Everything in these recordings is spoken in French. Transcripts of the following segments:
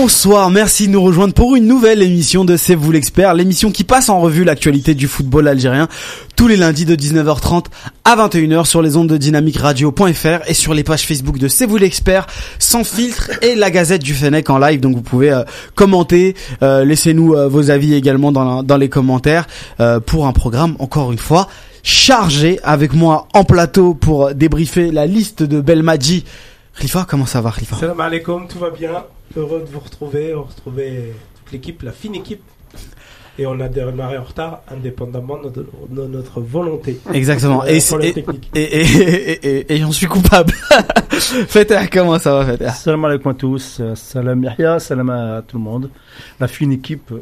Bonsoir, merci de nous rejoindre pour une nouvelle émission de C'est vous l'expert, l'émission qui passe en revue l'actualité du football algérien tous les lundis de 19h30 à 21h sur les ondes de dynamiqueradio.fr et sur les pages Facebook de C'est vous l'expert, sans filtre et la Gazette du Fennec en live. Donc vous pouvez euh, commenter, euh, laissez-nous euh, vos avis également dans, dans les commentaires pour un programme encore une fois chargé avec moi en plateau pour débriefer la liste de Belmadi. Khalifa, comment ça va Khalifa Salam alaikum, tout va bien heureux de vous retrouver, retrouver toute l'équipe, la fine équipe. Et on a démarré en retard, indépendamment de, notre volonté. Exactement. Et, et, et, j'en suis coupable. Feta, comment ça va, Feta Salam alaikum à tous. Salam Yahya, salam à tout le monde. La fine équipe,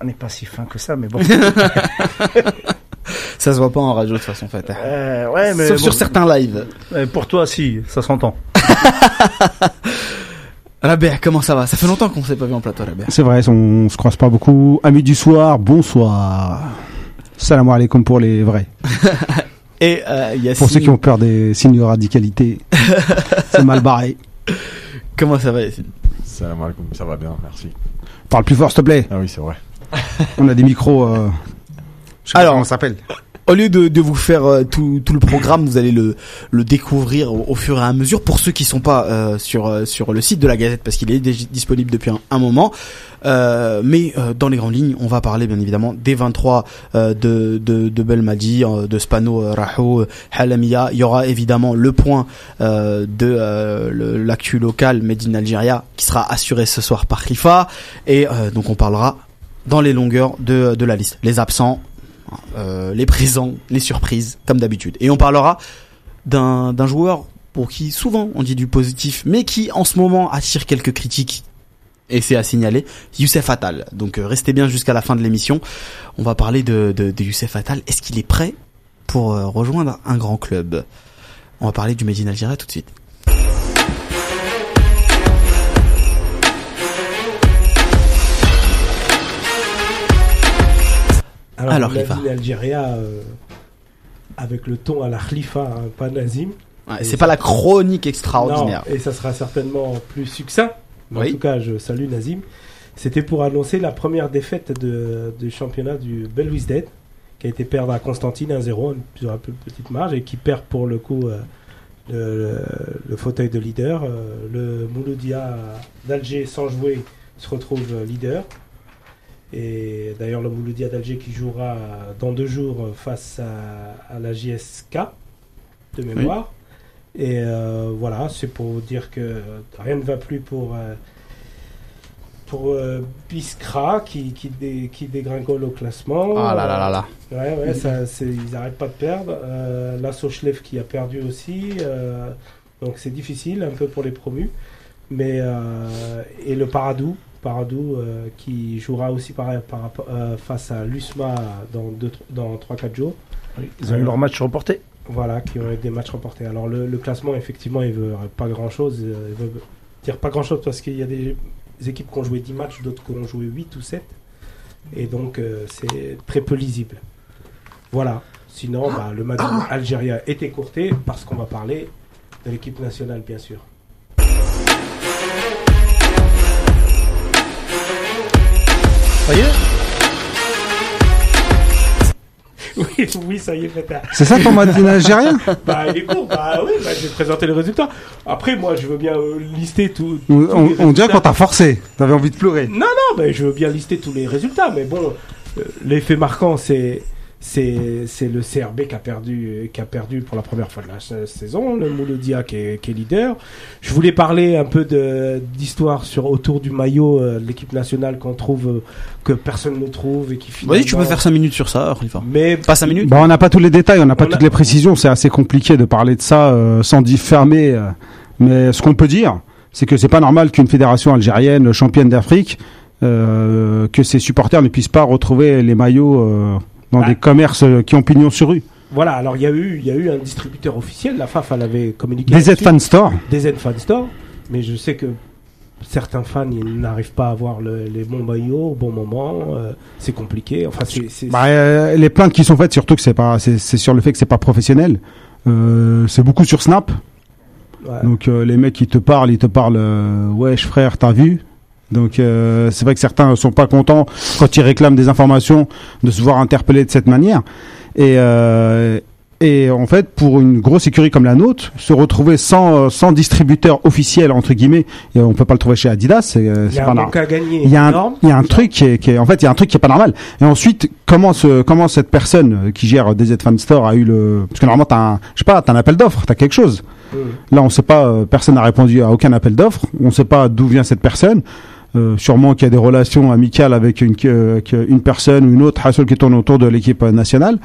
on n'est pas si fin que ça, mais bon. ça se voit pas en radio de toute façon, Feta. Euh, ouais, mais Sauf sur certains lives. Pour toi, si, ça s'entend. Rabia, comment ça va? Ça fait longtemps qu'on s'est pas vu en plateau, Rabia. C'est vrai, on se croise pas beaucoup. Amis du soir, bonsoir. Salam alaikum pour les vrais. Et euh, Pour ceux qui ont peur des signes de radicalité, c'est mal barré. Comment ça va, Yassine Salam alaikum, ça va bien, merci. Parle plus fort, s'il te plaît. Ah oui, c'est vrai. on a des micros. Euh... Alors, on s'appelle au lieu de, de vous faire euh, tout, tout, le programme, vous allez le, le découvrir au, fur et à mesure. Pour ceux qui sont pas euh, sur euh, sur le site de la Gazette, parce qu'il est disponible depuis un, moment. mais dans les grandes lignes, on va parler bien évidemment des 23 de, de, de Belmadi, de Spano, Rahou, Halamia. Il y aura évidemment le point de l'actu local Medine Algeria qui sera assuré ce soir par Khalifa. Et donc on parlera dans les longueurs de, de la liste. Les absents, euh, les présents, les surprises, comme d'habitude. Et on parlera d'un joueur pour qui souvent on dit du positif, mais qui en ce moment attire quelques critiques. Et c'est à signaler, Youssef Attal. Donc euh, restez bien jusqu'à la fin de l'émission. On va parler de, de, Youssef Attal. Est-ce qu'il est prêt pour euh, rejoindre un grand club? On va parler du Medina Algérie tout de suite. Alors, Algérie, euh, avec le ton à la Khalifa, hein, pas Nazim. c'est pas la chronique extraordinaire. et ça sera certainement plus succinct. En tout cas, je salue Nazim. C'était pour annoncer la première défaite de, du championnat du Dead qui a été perdre à Constantine 1-0, sur un peu petite marge, et qui perd pour le coup euh, le, fauteuil de leader. Euh, le Mouloudia d'Alger, sans jouer, se retrouve leader. Et d'ailleurs, le Mouloudia d'Alger qui jouera dans deux jours face à, la JSK de mémoire. Et euh, voilà, c'est pour dire que rien ne va plus pour, euh, pour euh, Biskra qui, qui, qui, dégringole au classement. Ah là là là là. Ouais, ouais, ça, ils n'arrêtent pas de perdre. la Sochlev qui a perdu aussi. donc c'est difficile un peu pour les promus. Mais, et le Paradou Paradou euh, qui jouera aussi par, par, euh, face à l'USMA dans, dans 3-4 jours. ils ont eu leur match reporté. Voilà, qui ont eu des matchs reportés. Alors le, classement, effectivement, il veut pas grand-chose. Euh, il veut dire pas grand-chose parce qu'il y a des, équipes qui ont joué 10 matchs, d'autres qui ont joué 8 ou 7. Et donc c'est très peu lisible. Voilà. Sinon, bah, le match algérien est écourté parce qu'on va parler de l'équipe nationale, bien sûr. Oui, oui, ça y est, fait. C'est ça ton matin algérien Bah, il est court. Bah oui, bah, j'ai présenté les résultats. Après, moi, je veux bien euh, lister tout. On, dirait qu'on t'a forcé. T'avais envie de pleurer. Non, non, mais je veux bien lister tous les résultats. Mais bon, euh, l'effet marquant, c'est c'est le CRB qui a perdu qui a perdu pour la première fois de la saison le Mouloudia qui est, qui est leader. Je voulais parler un peu d'histoire sur autour du maillot euh, de l'équipe nationale qu'on trouve euh, que personne ne trouve et qui finalement... Oui, tu peux faire 5 minutes sur ça Khalifa. mais pas 5 minutes bah, on n'a pas tous les détails on n'a pas toutes les précisions. C'est assez compliqué de parler de ça euh, sans diffamer mais ce qu'on peut dire c'est que c'est pas normal qu'une fédération algérienne championne d'Afrique que ses supporters ne puissent pas retrouver les maillots dans bah. des commerces euh, qui ont pignon sur rue. Voilà, alors il y a eu, y a eu un distributeur officiel, la FAF, elle avait communiqué. DZ Fan Store. DZ Fan Store, mais je sais que certains fans n'arrivent pas à avoir les bons maillots au bon moment. Euh, c'est compliqué. Enfin, c'est. Bah, euh, les plaintes qui sont faites, surtout que c'est pas, c'est sur le fait que c'est pas professionnel. c'est beaucoup sur Snap. Donc les mecs qui te parlent, ils te parlent, wesh frère, t'as vu? Donc euh, c'est vrai que certains ne sont pas contents quand ils réclament des informations de se voir interpellés de cette manière. Et, euh, et en fait, pour une grosse écurie comme la nôtre, se retrouver sans, sans distributeur officiel entre guillemets, et on peut pas le trouver chez Adidas, c'est Il y c'est a pas un normal. Il y a un, énorme. il y a un truc qui est, qui est- en fait, il y a un truc qui est pas normal. Et ensuite, comment ce, comment cette personne euh, qui gère DZ Fan Store a eu le, parce que normalement t'as un, je sais pas, t'as un appel d'offres, t'as quelque chose. Mm. Là, on sait pas, euh, personne n'a répondu à aucun appel d'offres. On sait pas d'où vient cette personne. Euh, sûrement qu'il y a des relations amicales avec une, avec une personne ou une autre, qui tourne autour de l'équipe nationale.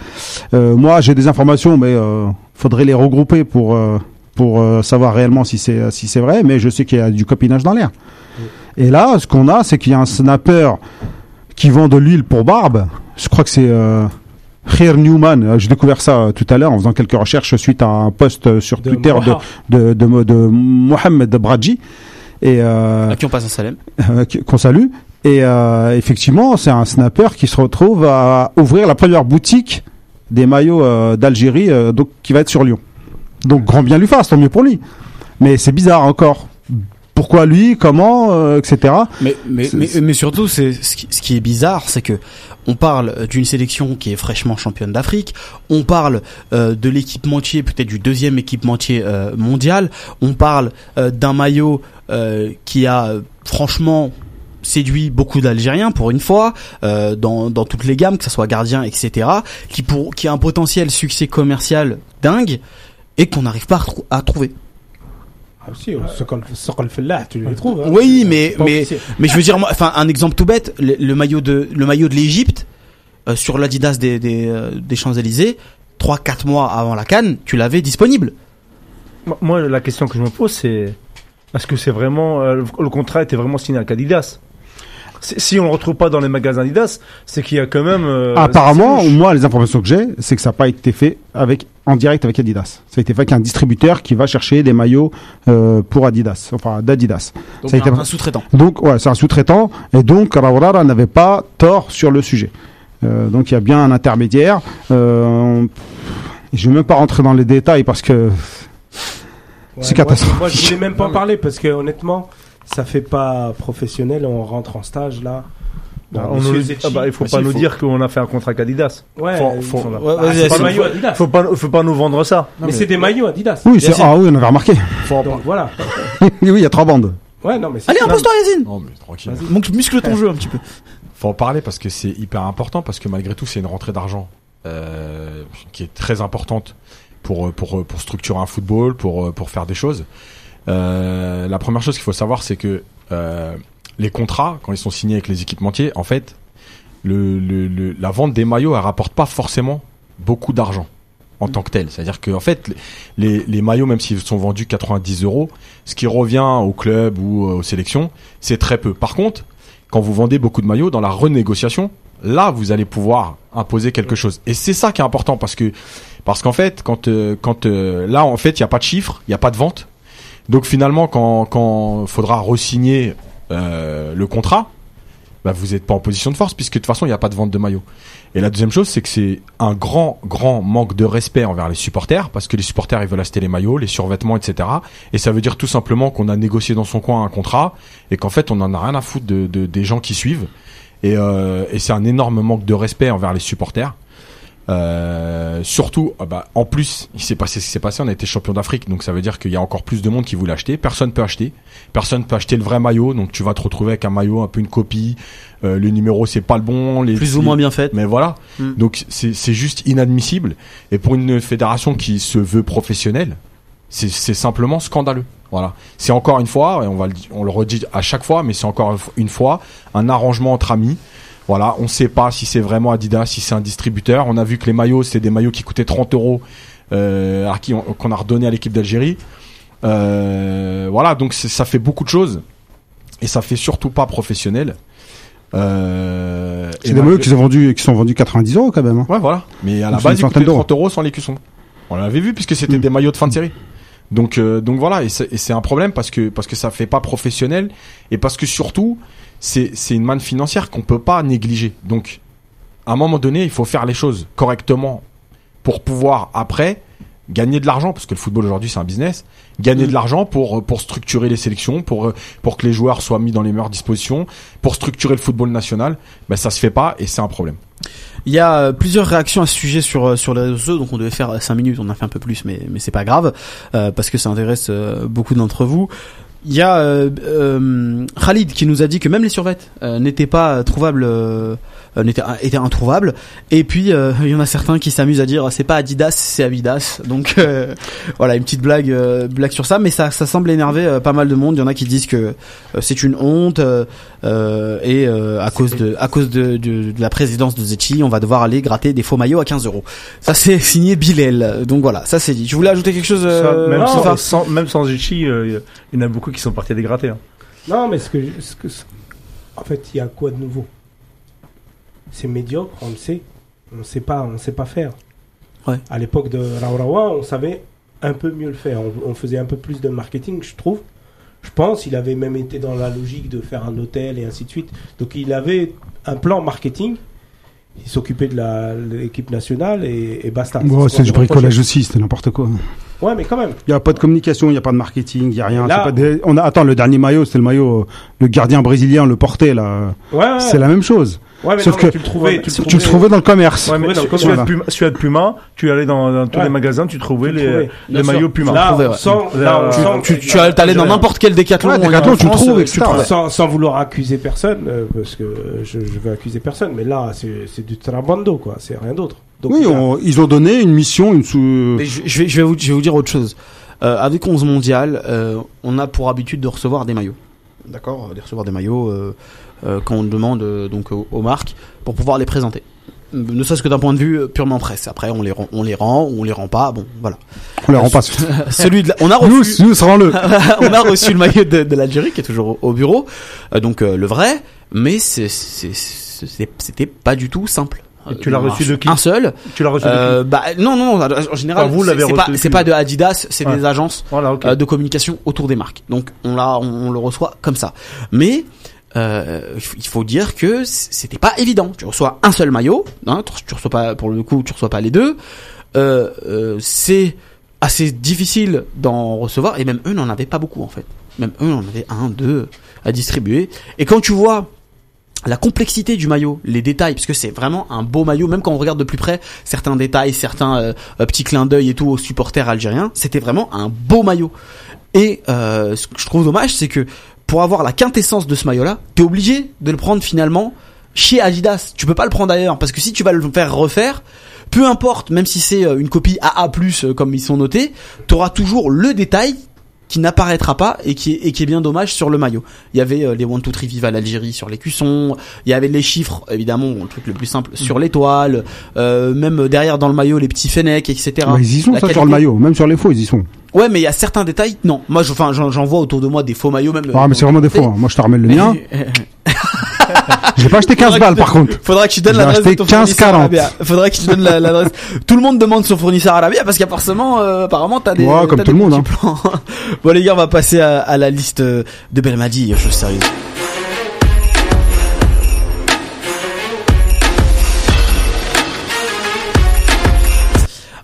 Euh, moi, j'ai des informations, mais euh, faudrait les regrouper pour euh, pour euh, savoir réellement si c'est si c'est vrai. Mais je sais qu'il y a du copinage dans l'air. Et là, ce qu'on a, c'est qu'il y a un snapper qui vend de l'huile pour barbe. Je crois que c'est euh, Khair Newman. J'ai découvert ça tout à l'heure en faisant quelques recherches suite à un post sur Twitter de, de, de, de Mohamed Bradji et euh, À qui on passe un salem. euh, qu'on salue. Et euh, effectivement, c'est un snapper qui se retrouve à ouvrir la première boutique des maillots euh, d'Algérie, euh, donc qui va être sur Lyon. Donc grand bien lui fasse, tant mieux pour lui. Mais c'est bizarre encore. Pourquoi lui Comment euh, Etc. Mais, mais, mais, mais surtout, c'est ce qui, ce qui est bizarre, c'est que on parle d'une sélection qui est fraîchement championne d'Afrique. On parle euh, de l'équipementier, peut-être du deuxième équipementier euh, mondial. On parle euh, d'un maillot euh, qui a euh, franchement séduit beaucoup d'Algériens pour une fois euh, dans, toutes les gammes, que ce soit gardien, etc. Qui pour qui a un potentiel succès commercial dingue et qu'on n'arrive pas à trouver. Tu les trouves. hein. Oui, mais mais officiel. mais je veux dire, moi, enfin, un exemple tout bête, le, le maillot de le maillot de l'Égypte euh, sur l'Adidas des des, euh, des Champs Élysées, trois quatre mois avant la Cannes, tu l'avais disponible. Moi- la question que je me pose, c'est est-ce que c'est vraiment euh, le- le contrat était vraiment signé avec Adidas? Si on le retrouve pas dans les magasins Adidas, c'est qu'il y a quand même. euh, Apparemment, moi, les informations que j'ai, c'est que ça n'a pas été fait avec en direct avec Adidas. Ça a été fait avec un distributeur qui va chercher des maillots euh, pour Adidas, enfin d'Adidas. Donc Ça a été- un, un sous-traitant. Donc, ouais, c'est un sous-traitant, et donc Rawrara n'avait pas tort sur le sujet. Euh, donc, il y a bien un intermédiaire. Euh, on- Je vais même pas rentrer dans les détails parce que Ouais, c'est catastrophique. Moi, je voulais même pas en parler parce que honnêtement, ça fait pas professionnel. On rentre en stage là. Bon, on nous- ah bah, il faut Mais pas si, nous faut- dire qu'on a fait un contrat avec Adidas. Ouais, Faut- faut- Ah, c'est pas maillot Adidas. Faut pas, faut pas nous vendre ça. mais, c'est des maillots Adidas. oui, c'est ah oui, on avait remarqué. Donc voilà. oui, oui, il y a trois bandes. Ouais, non, mais c'est Allez, impose-toi, Yacine. Non, mais tranquille. Donc muscle ton jeu un petit peu. Faut en parler parce que c'est hyper important parce que malgré tout, c'est une rentrée d'argent euh, qui est très importante pour euh, pour euh, pour structurer un football, pour pour faire des choses. Euh, la première chose qu'il faut savoir, c'est que euh, les contrats, quand ils sont signés avec les équipementiers, en fait, le, le, le- la vente des maillots, elle rapporte pas forcément beaucoup d'argent en tant que tel. C'est-à-dire que en fait, les, les maillots, même s'ils sont vendus 90 euros, ce qui revient au club ou euh, aux sélections, c'est très peu. Par contre, quand vous vendez beaucoup de maillots, dans la renégociation, là, vous allez pouvoir imposer quelque chose. Et c'est ça qui est important parce que parce qu'en fait, quand euh, quand euh, là, en fait, il y a pas de chiffres, il y a pas de vente. Donc finalement, quand quand faudra resigner euh, le contrat, bah, vous n'êtes pas en position de force puisque de toute façon, il n'y a pas de vente de maillots. Et la deuxième chose, c'est que c'est un grand, grand manque de respect envers les supporters, parce que les supporters, ils veulent acheter les maillots, les survêtements, etc. Et ça veut dire tout simplement qu'on a négocié dans son coin un contrat, et qu'en fait, on en a rien à foutre de, de- des gens qui suivent. Euh, et c'est un énorme manque de respect envers les supporters. Euh, surtout, ah bah, en plus, il s'est passé ce qui s'est passé. On a été champion d'Afrique, donc ça veut dire qu'il y a encore plus de monde qui voulait acheter. Personne peut acheter. Personne peut acheter le vrai maillot, donc tu vas te retrouver avec un maillot un peu une copie. Euh, le numéro c'est pas le bon. Les, Plus ou moins bien fait. mais voilà. Mm. Donc c'est juste inadmissible. Et pour une fédération qui se veut professionnelle, c'est simplement scandaleux. Voilà. C'est encore une fois, et on va le, on le redit à chaque fois, mais c'est encore une fois un arrangement entre amis. Voilà, on sait pas si c'est vraiment Adidas, si c'est un distributeur. On a vu que les maillots, c'était des maillots qui coûtaient 30 euros, euh, à qui on- qu'on a redonné à l'équipe d'Algérie. Euh, voilà, donc ça fait beaucoup de choses et ça fait surtout pas professionnel. Euh, C'est des maillots qui sont vendus, qui sont vendus 90 euros quand même. hein. Ouais, voilà. Mais à la Donc, base, ils coûtaient d'euros. 30 euros sans les cuissons. On l'avait vu puisque c'était Mm. des maillots de fin de série. Donc, euh, donc voilà, et c'est et c'est un problème parce que parce que ça fait pas professionnel et parce que surtout c'est c'est une manne financière qu'on peut pas négliger. Donc, à un moment donné, il faut faire les choses correctement pour pouvoir après gagner de l'argent parce que le football aujourd'hui c'est un business, gagner de l'argent pour pour structurer les sélections, pour pour que les joueurs soient mis dans les meilleures dispositions, pour structurer le football national, ben ça se fait pas et c'est un problème. Il y a euh, plusieurs réactions à ce sujet sur euh, sur les réseaux sociaux, donc on devait faire 5 minutes, on a fait un peu plus, mais mais c'est pas grave euh, parce que ça intéresse beaucoup d'entre vous. Il y a Khalid qui nous a dit que même les survettes n'étaient pas trouvables euh, était, était introuvable. Et puis euh, il y en a certains qui s'amusent à dire c'est pas Adidas, c'est Avidas. Donc euh, voilà une petite blague blague sur ça, mais ça ça semble énerver pas mal de monde. Il y en a qui disent que c'est une honte et à cause de à cause de, de, la présidence de Zetchi, on va devoir aller gratter des faux maillots à 15 euros. Ça c'est signé Bilel. Donc voilà, ça c'est dit. Je voulais ajouter quelque chose. même, sans, même sans Zetchi, il y en a beaucoup qui sont partis à les gratter. Hein. Non, mais ce que, ce que en fait, il y a quoi de nouveau? C'est médiocre, on le sait. On sait pas, on sait pas faire. Ouais. À l'époque de Raurawa, on savait un peu mieux le faire. On, faisait un peu plus de marketing, je trouve. Je pense, il avait même été dans la logique de faire un hôtel et ainsi de suite. Donc il avait un plan marketing. Il s'occupait de l'équipe nationale et, et basta. c'est du bricolage aussi, c'était n'importe quoi. Ouais, mais quand même. Il n'y a pas de communication, il n'y a pas de marketing, il n'y a rien. On a... Attends, le dernier maillot, c'était le maillot, le gardien brésilien le portait là. Ouais, C'est la même chose. Ouais, mais Sauf que tu le trouvais, tu, le trouvais, dans le commerce. Ouais, mais tu, de Puma, tu allais dans, tous les magasins, tu trouvais les, les maillots Puma. Là, sans, là, tu, tu, allais dans n'importe quel décathlon. décathlon, tu le trouves, sans, sans vouloir accuser personne, euh, parce que je, je veux accuser personne, mais là, c'est du trabando, quoi. C'est rien d'autre. Oui, ils ont donné une mission, une sous. Mais je, vais, je vais vous, je vais vous dire autre chose. Euh, avec 11 mondial, euh, on a pour habitude de recevoir des maillots. D'accord, de recevoir des maillots. Euh, euh, quand on demande euh, donc aux, marques pour pouvoir les présenter ne serait-ce que d'un point de vue euh, purement presse. Après, on les rend, on les rend, on les rend pas. Bon, voilà. On les rend pas. Celui de, on a reçu. Nous, nous le. on a reçu le maillot de, de l'Algérie qui est toujours au, bureau, donc le vrai, mais c'est, c'était pas du tout simple. Tu l'as reçu de qui Un seul. Tu l'as reçu de qui Bah non, non. En général, vous l'avez c'est pas, c'est pas de Adidas, c'est des agences de communication autour des marques. Donc on l'a, on le reçoit comme ça. Mais euh, il faut dire que c'était pas évident. Tu reçois un seul maillot, hein, tu reçois pas pour le coup, tu reçois pas les deux. Euh, euh, c'est assez difficile d'en recevoir et même eux n'en avaient pas beaucoup en fait. Même eux en avaient un, deux à distribuer. Et quand tu vois la complexité du maillot, les détails, parce que c'est vraiment un beau maillot, même quand on regarde de plus près certains détails, certains euh, petits clins d'œil et tout aux supporters algériens, c'était vraiment un beau maillot. Et euh, ce que je trouve dommage, c'est que pour avoir la quintessence de ce maillot-là, t'es obligé de le prendre finalement chez Adidas. Tu peux pas le prendre ailleurs parce que si tu vas le faire refaire, peu importe, même si c'est euh, une copie AA+ euh, comme ils sont notés, t'auras toujours le détail qui n'apparaîtra pas et qui est, et qui est bien dommage sur le maillot. Il y avait euh, les One Two Three Viva l'Algérie sur les cuissons, il y avait les chiffres évidemment, le truc le plus simple sur mm. l'étoile, euh, même derrière dans le maillot les petits fennecs etc. ils y sont ça sur le maillot, même sur les faux ils y sont. Ouais, mais il y a certains détails. Non, moi, je, enfin, j'en vois autour de moi des faux maillots même. Ah, mais c'est vraiment des faux. Hein. Moi, je te ramène le mien. J'ai pas acheté 15 balles par contre. Faudra que tu donnes l'adresse de ton 15 40. Faudra que tu donnes l'adresse. tout le monde demande son fournisseur Arabia parce qu'apparemment, euh, apparemment, t'as des. Ouais, comme tout le monde. Hein. bon les gars, on va passer à, à la liste de Belmadi. Chose sérieuse.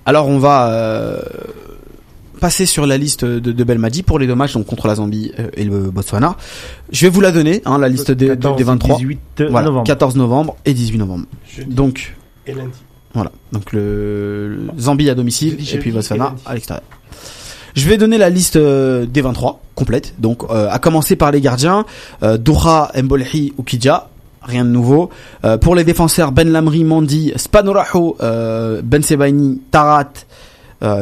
Alors on va euh, passer sur la liste de, de Belmadi pour les dommages donc contre la Zambie euh, et le Botswana. Je vais vous la donner, hein, la liste des, 14, des 23. 18 voilà, novembre. 14 novembre et 18 novembre. Donc et lundi. Voilà, donc le Zambie à domicile et puis Botswana à l'extérieur. Je vais donner la liste euh, des 23 complète. Donc euh, à commencer par les gardiens, euh, Doha, Mbolhi, Ukidja, rien de nouveau. Euh, pour les défenseurs, Ben Lamri, Mandi, Spanoraho, euh, Ben Sebaini, Tarat, euh,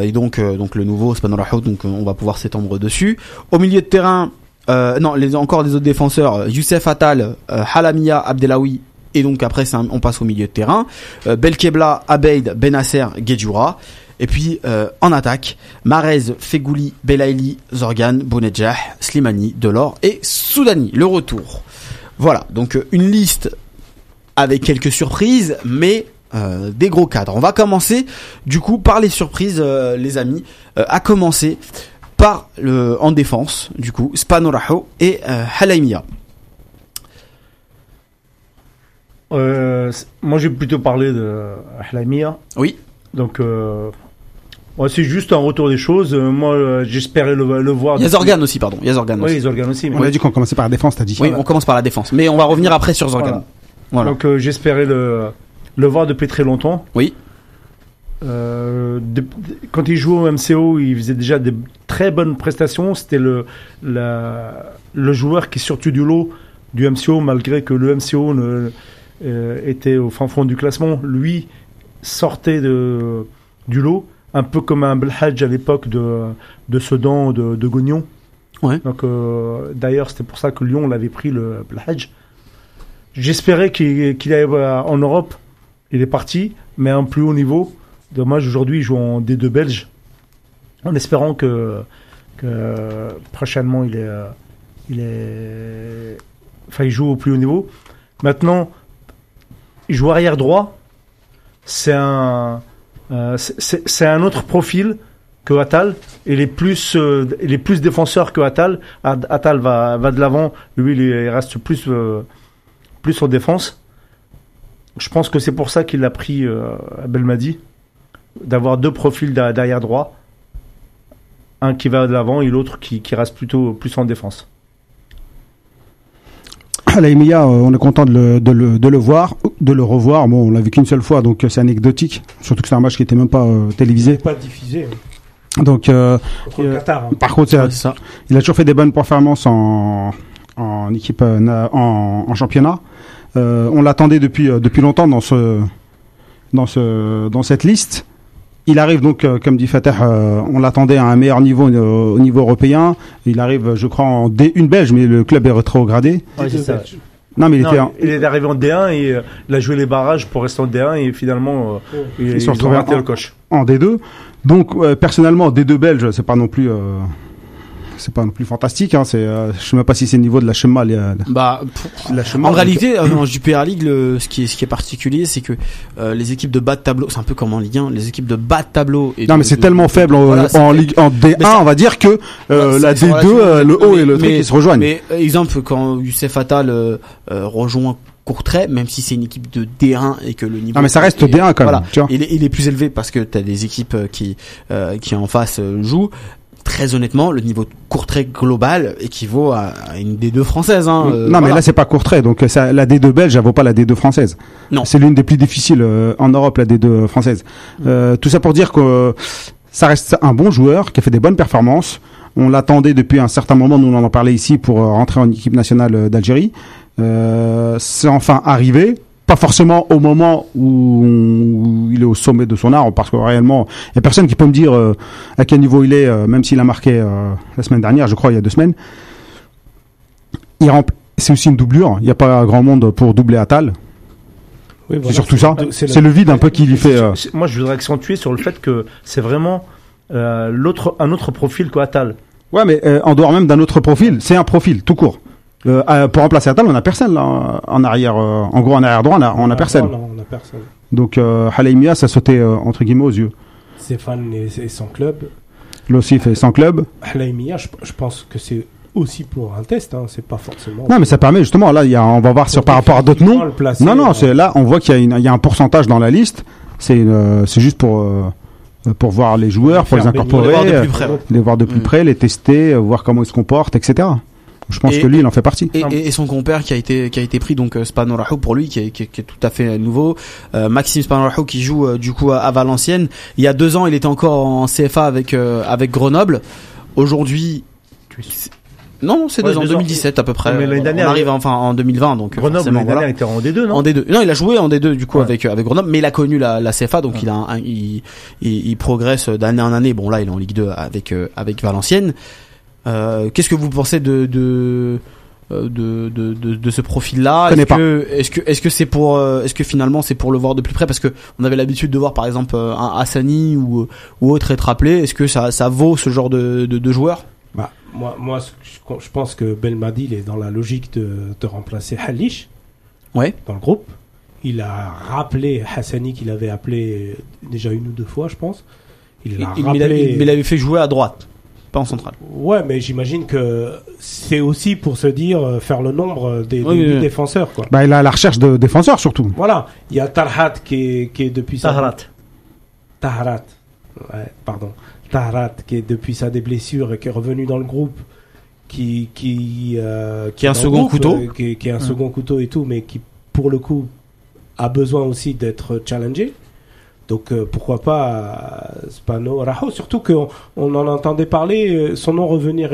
et donc euh, donc le nouveau Spanoraho, donc euh, on va pouvoir s'étendre dessus. Au milieu de terrain, non, les, encore des autres défenseurs, Youssef Attal, Halamia, Abdelawi et donc après on passe au milieu de terrain. Belkebla, Abeid, Benasser, Gedjura. Et puis en attaque, Marez, Fegouli, Belaili, Zorgan, Bonedjah, Slimani, Delors et Soudani. Le retour. Voilà, donc une liste avec quelques surprises, mais euh, des gros cadres. On va commencer du coup par les surprises, euh, les amis. Euh, à commencer par le en défense, du coup, Spanoraho et Halaimia. moi, j'ai plutôt parlé de Halaimia. Oui. Donc, Ouais, c'est juste un retour des choses. Euh, moi, euh, j'espérais le, le voir. Il y a Zorgan aussi, pardon. Il y a Zorgan Oui, aussi. Zorgan aussi. mais- On a dit qu'on commençait par la défense, t'as dit. Oui, on commence par la défense. Mais on va revenir après sur Zorgan. Voilà. Voilà. Donc euh, j'espérais le, le voir depuis très longtemps. Oui. Euh, de- quand il jouait au MCO, il faisait déjà des très bonnes prestations. C'était le, la- le joueur qui sortait du lot du MCO, malgré que le MCO ne, euh, était au fin fond du classement. Lui sortait de, du lot, un peu comme un Belhadj à l'époque de, de Sedan, de, de Gognon. Ouais. Donc, euh, d'ailleurs, c'était pour ça que Lyon l'avait pris le Belhadj. J'espérais qu'il qu'il allait en Europe. Il est parti, mais à un plus haut niveau. Dommage, aujourd'hui, il joue en D2 belge. En espérant que, prochainement, il est, euh, il est. Enfin, il joue au plus haut niveau. Maintenant, il joue arrière droit. C'est un. euh, c'est- un autre profil que Attal. Il est plus, euh, il est plus défenseur que Attal. At- Attal va, va de l'avant. Lui, il est- il reste plus, plus en défense. Je pense que c'est pour ça qu'il a pris euh, Belmadi, d'avoir deux profils derrière droit, un qui va de l'avant et l'autre qui, qui reste plutôt plus en défense. Laïmia, euh, on est content de le, de, le, de le voir, de le revoir. Bon, on l'a vu qu'une seule fois, donc euh, c'est anecdotique. Surtout que c'est un match qui était même pas euh, télévisé. Pas diffusé Donc, euh, contre le Euh, Qatar. hein. par contre, ça. il a toujours fait des bonnes performances en, en équipe, en championnat. Euh, on l'attendait depuis, euh, depuis longtemps dans, ce, dans, ce, dans cette liste. Il arrive donc, euh, comme dit Fatah, euh, on l'attendait à un meilleur niveau euh, au niveau européen. Il arrive, je crois, en D1 belge, mais le club est rétrogradé. Ouais, c'est ça. Non, mais il Non, était en- il est arrivé en D1 et euh, il a joué les barrages pour rester en D1 et finalement euh, ils, Ils ils sont ont retrouvés raté en- le coche. en D2. Donc euh, personnellement, D2 belge, c'est pas non plus, euh, c'est pas non plus fantastique. Hein, c'est, euh, je sais même pas si c'est le niveau de la Chema. euh, Bah, pff, la Chema, en réalité, euh, en Jupiler League, le, ce qui est ce qui est particulier, c'est que euh, les équipes de bas de tableau, c'est un peu comme en Ligue 1, les équipes de bas de tableau. Et non, de- mais c'est de- tellement faible en, Voilà, en. Ligue, en D1, Mais ça- on va dire que euh, Ouais, la c'est- c'est D2, euh, le haut et le truc, mais- ils se rejoignent. Mais euh, exemple, quand Youssef Attal euh, euh, rejoint Courtrai, même si c'est une équipe de D1 et que le niveau. non, mais ça reste est- D1 quand même. Voilà. Tu vois. Il est, il est plus élevé parce que t'as des équipes euh, qui euh, qui en face euh, jouent. Très honnêtement, le niveau de Courtrai global équivaut à, à une D2 française. Hein, euh, non, mais là c'est pas Courtrai, donc euh, ça, la D2 belge, elle vaut pas la D2 française. Non. C'est l'une des plus difficiles euh, en Europe, la D2 française. Mm. Euh, tout ça pour dire que ça reste un bon joueur qui a fait des bonnes performances. On l'attendait depuis un certain moment, nous on en parlait ici pour rentrer en équipe nationale d'Algérie. Euh, c'est enfin arrivé. Pas forcément au moment où, où il est au sommet de son art, parce que réellement, il y a personne qui peut me dire euh, à quel niveau il est, euh, même s'il a marqué euh, la semaine dernière, je crois, il y a deux semaines. Il c'est aussi une doublure. Il n'y a pas grand monde pour doubler Atal. Oui, C'est surtout ça. c'est le vide un peu qui lui fait. Moi, je voudrais accentuer sur le fait que c'est vraiment l'autre, un autre profil qu'Atal. Ouais, mais en dehors même d'un autre profil, c'est un profil tout court. Euh, euh, pour remplacer Atal, on a personne là en arrière. euh, en gros, en arrière droit, on a, on a personne. Non, on a personne. Donc euh, Halaimia, ça sautait euh, entre guillemets aux yeux. Stéphane et, et son club. L'OSI fait sans club. Halaimia, je, je pense que c'est aussi pour un test. Hein, c'est pas forcément. Non, mais ça permet justement. Là, il y a, on va voir sur par rapport à d'autres noms. Placer, Non, non, euh, c'est là, on voit qu'il y, a y un pourcentage dans la liste. C'est euh, juste pour euh, pour voir les joueurs, pour les Pour les incorporer, voir de plus près. les voir de plus Mm. près, les tester, voir comment ils se comportent, etc. Je pense Et- que lui, il en fait partie. Et, et- et son compère qui a été qui a été pris donc euh, Spanorahou pour lui qui est, qui est, qui est tout à fait nouveau euh, Maxime Spanorahou qui joue euh, du coup à, à Valenciennes il y a deux ans il était encore en CFA avec euh, avec Grenoble aujourd'hui non non c'est Ouais, deux ans deux ans. 2017 à peu près Ouais, mais l'année on dernière, arrive enfin en 2020 donc Grenoble, l'année voilà. dernière, était en D2, non En D2. Non, il a joué en D2 du coup Ouais. avec avec Grenoble, mais il a connu la, la CFA, donc il a un- un- il, il, il progresse d'année en année. Bon là, il est en Ligue 2 avec avec Valenciennes. Euh, Qu'est-ce que vous pensez de de euh, de, de, de, de ce profil-là Connais Est-ce pas. que est-ce que est-ce que c'est pour euh, est-ce que finalement c'est pour le voir de plus près parce que on avait l'habitude de voir par exemple un Hassani ou ou autre être appelé. Est-ce que ça ça vaut ce genre de de, de joueur Bah, moi, moi, je, pense que Belmadi, il est dans la logique de, de remplacer Halish Ouais. dans le groupe. Il a rappelé Hassani qu'il avait appelé déjà une ou deux fois, je pense. Il il, rappelé. mais il il avait fait jouer à droite, pas en centrale. Ouais, mais j'imagine que c'est aussi pour se dire euh, faire le nombre des, Oui, des oui, oui. défenseurs, quoi. Bah, il à la recherche de défenseurs surtout. Voilà, il y a Tarhat qui est, qui est depuis sa- Tahrat. Taharat. Ouais, pardon. Tarat, qui est depuis sa blessures et qui est revenu dans le groupe, qui qui euh, qui est un second couteau, euh, qui, qui, est un second couteau et tout, mais qui pour le coup a besoin aussi d'être challengé. Donc euh, pourquoi pas Spano, Rajo, surtout qu'on on en entendait parler, son nom revenait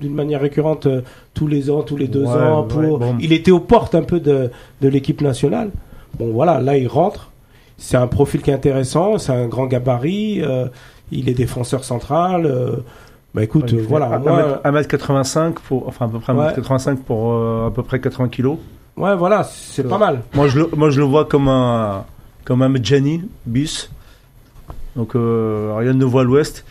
d'une manière récurrente tous les ans, tous les deux ans. Pour... Il était aux portes un peu de, de l'équipe nationale. Bon voilà, là il rentre. C'est un profil qui est intéressant, c'est un grand gabarit, il est défenseur central. Bah écoute, voilà. 1m85 pour, enfin à peu près 1m85 pour euh, à peu près 80 kilos. Ouais, voilà, c'est pas mal. Moi je, le, moi, je le vois comme un, comme un Medjani, bis. Donc, euh, rien de voit à l'ouest.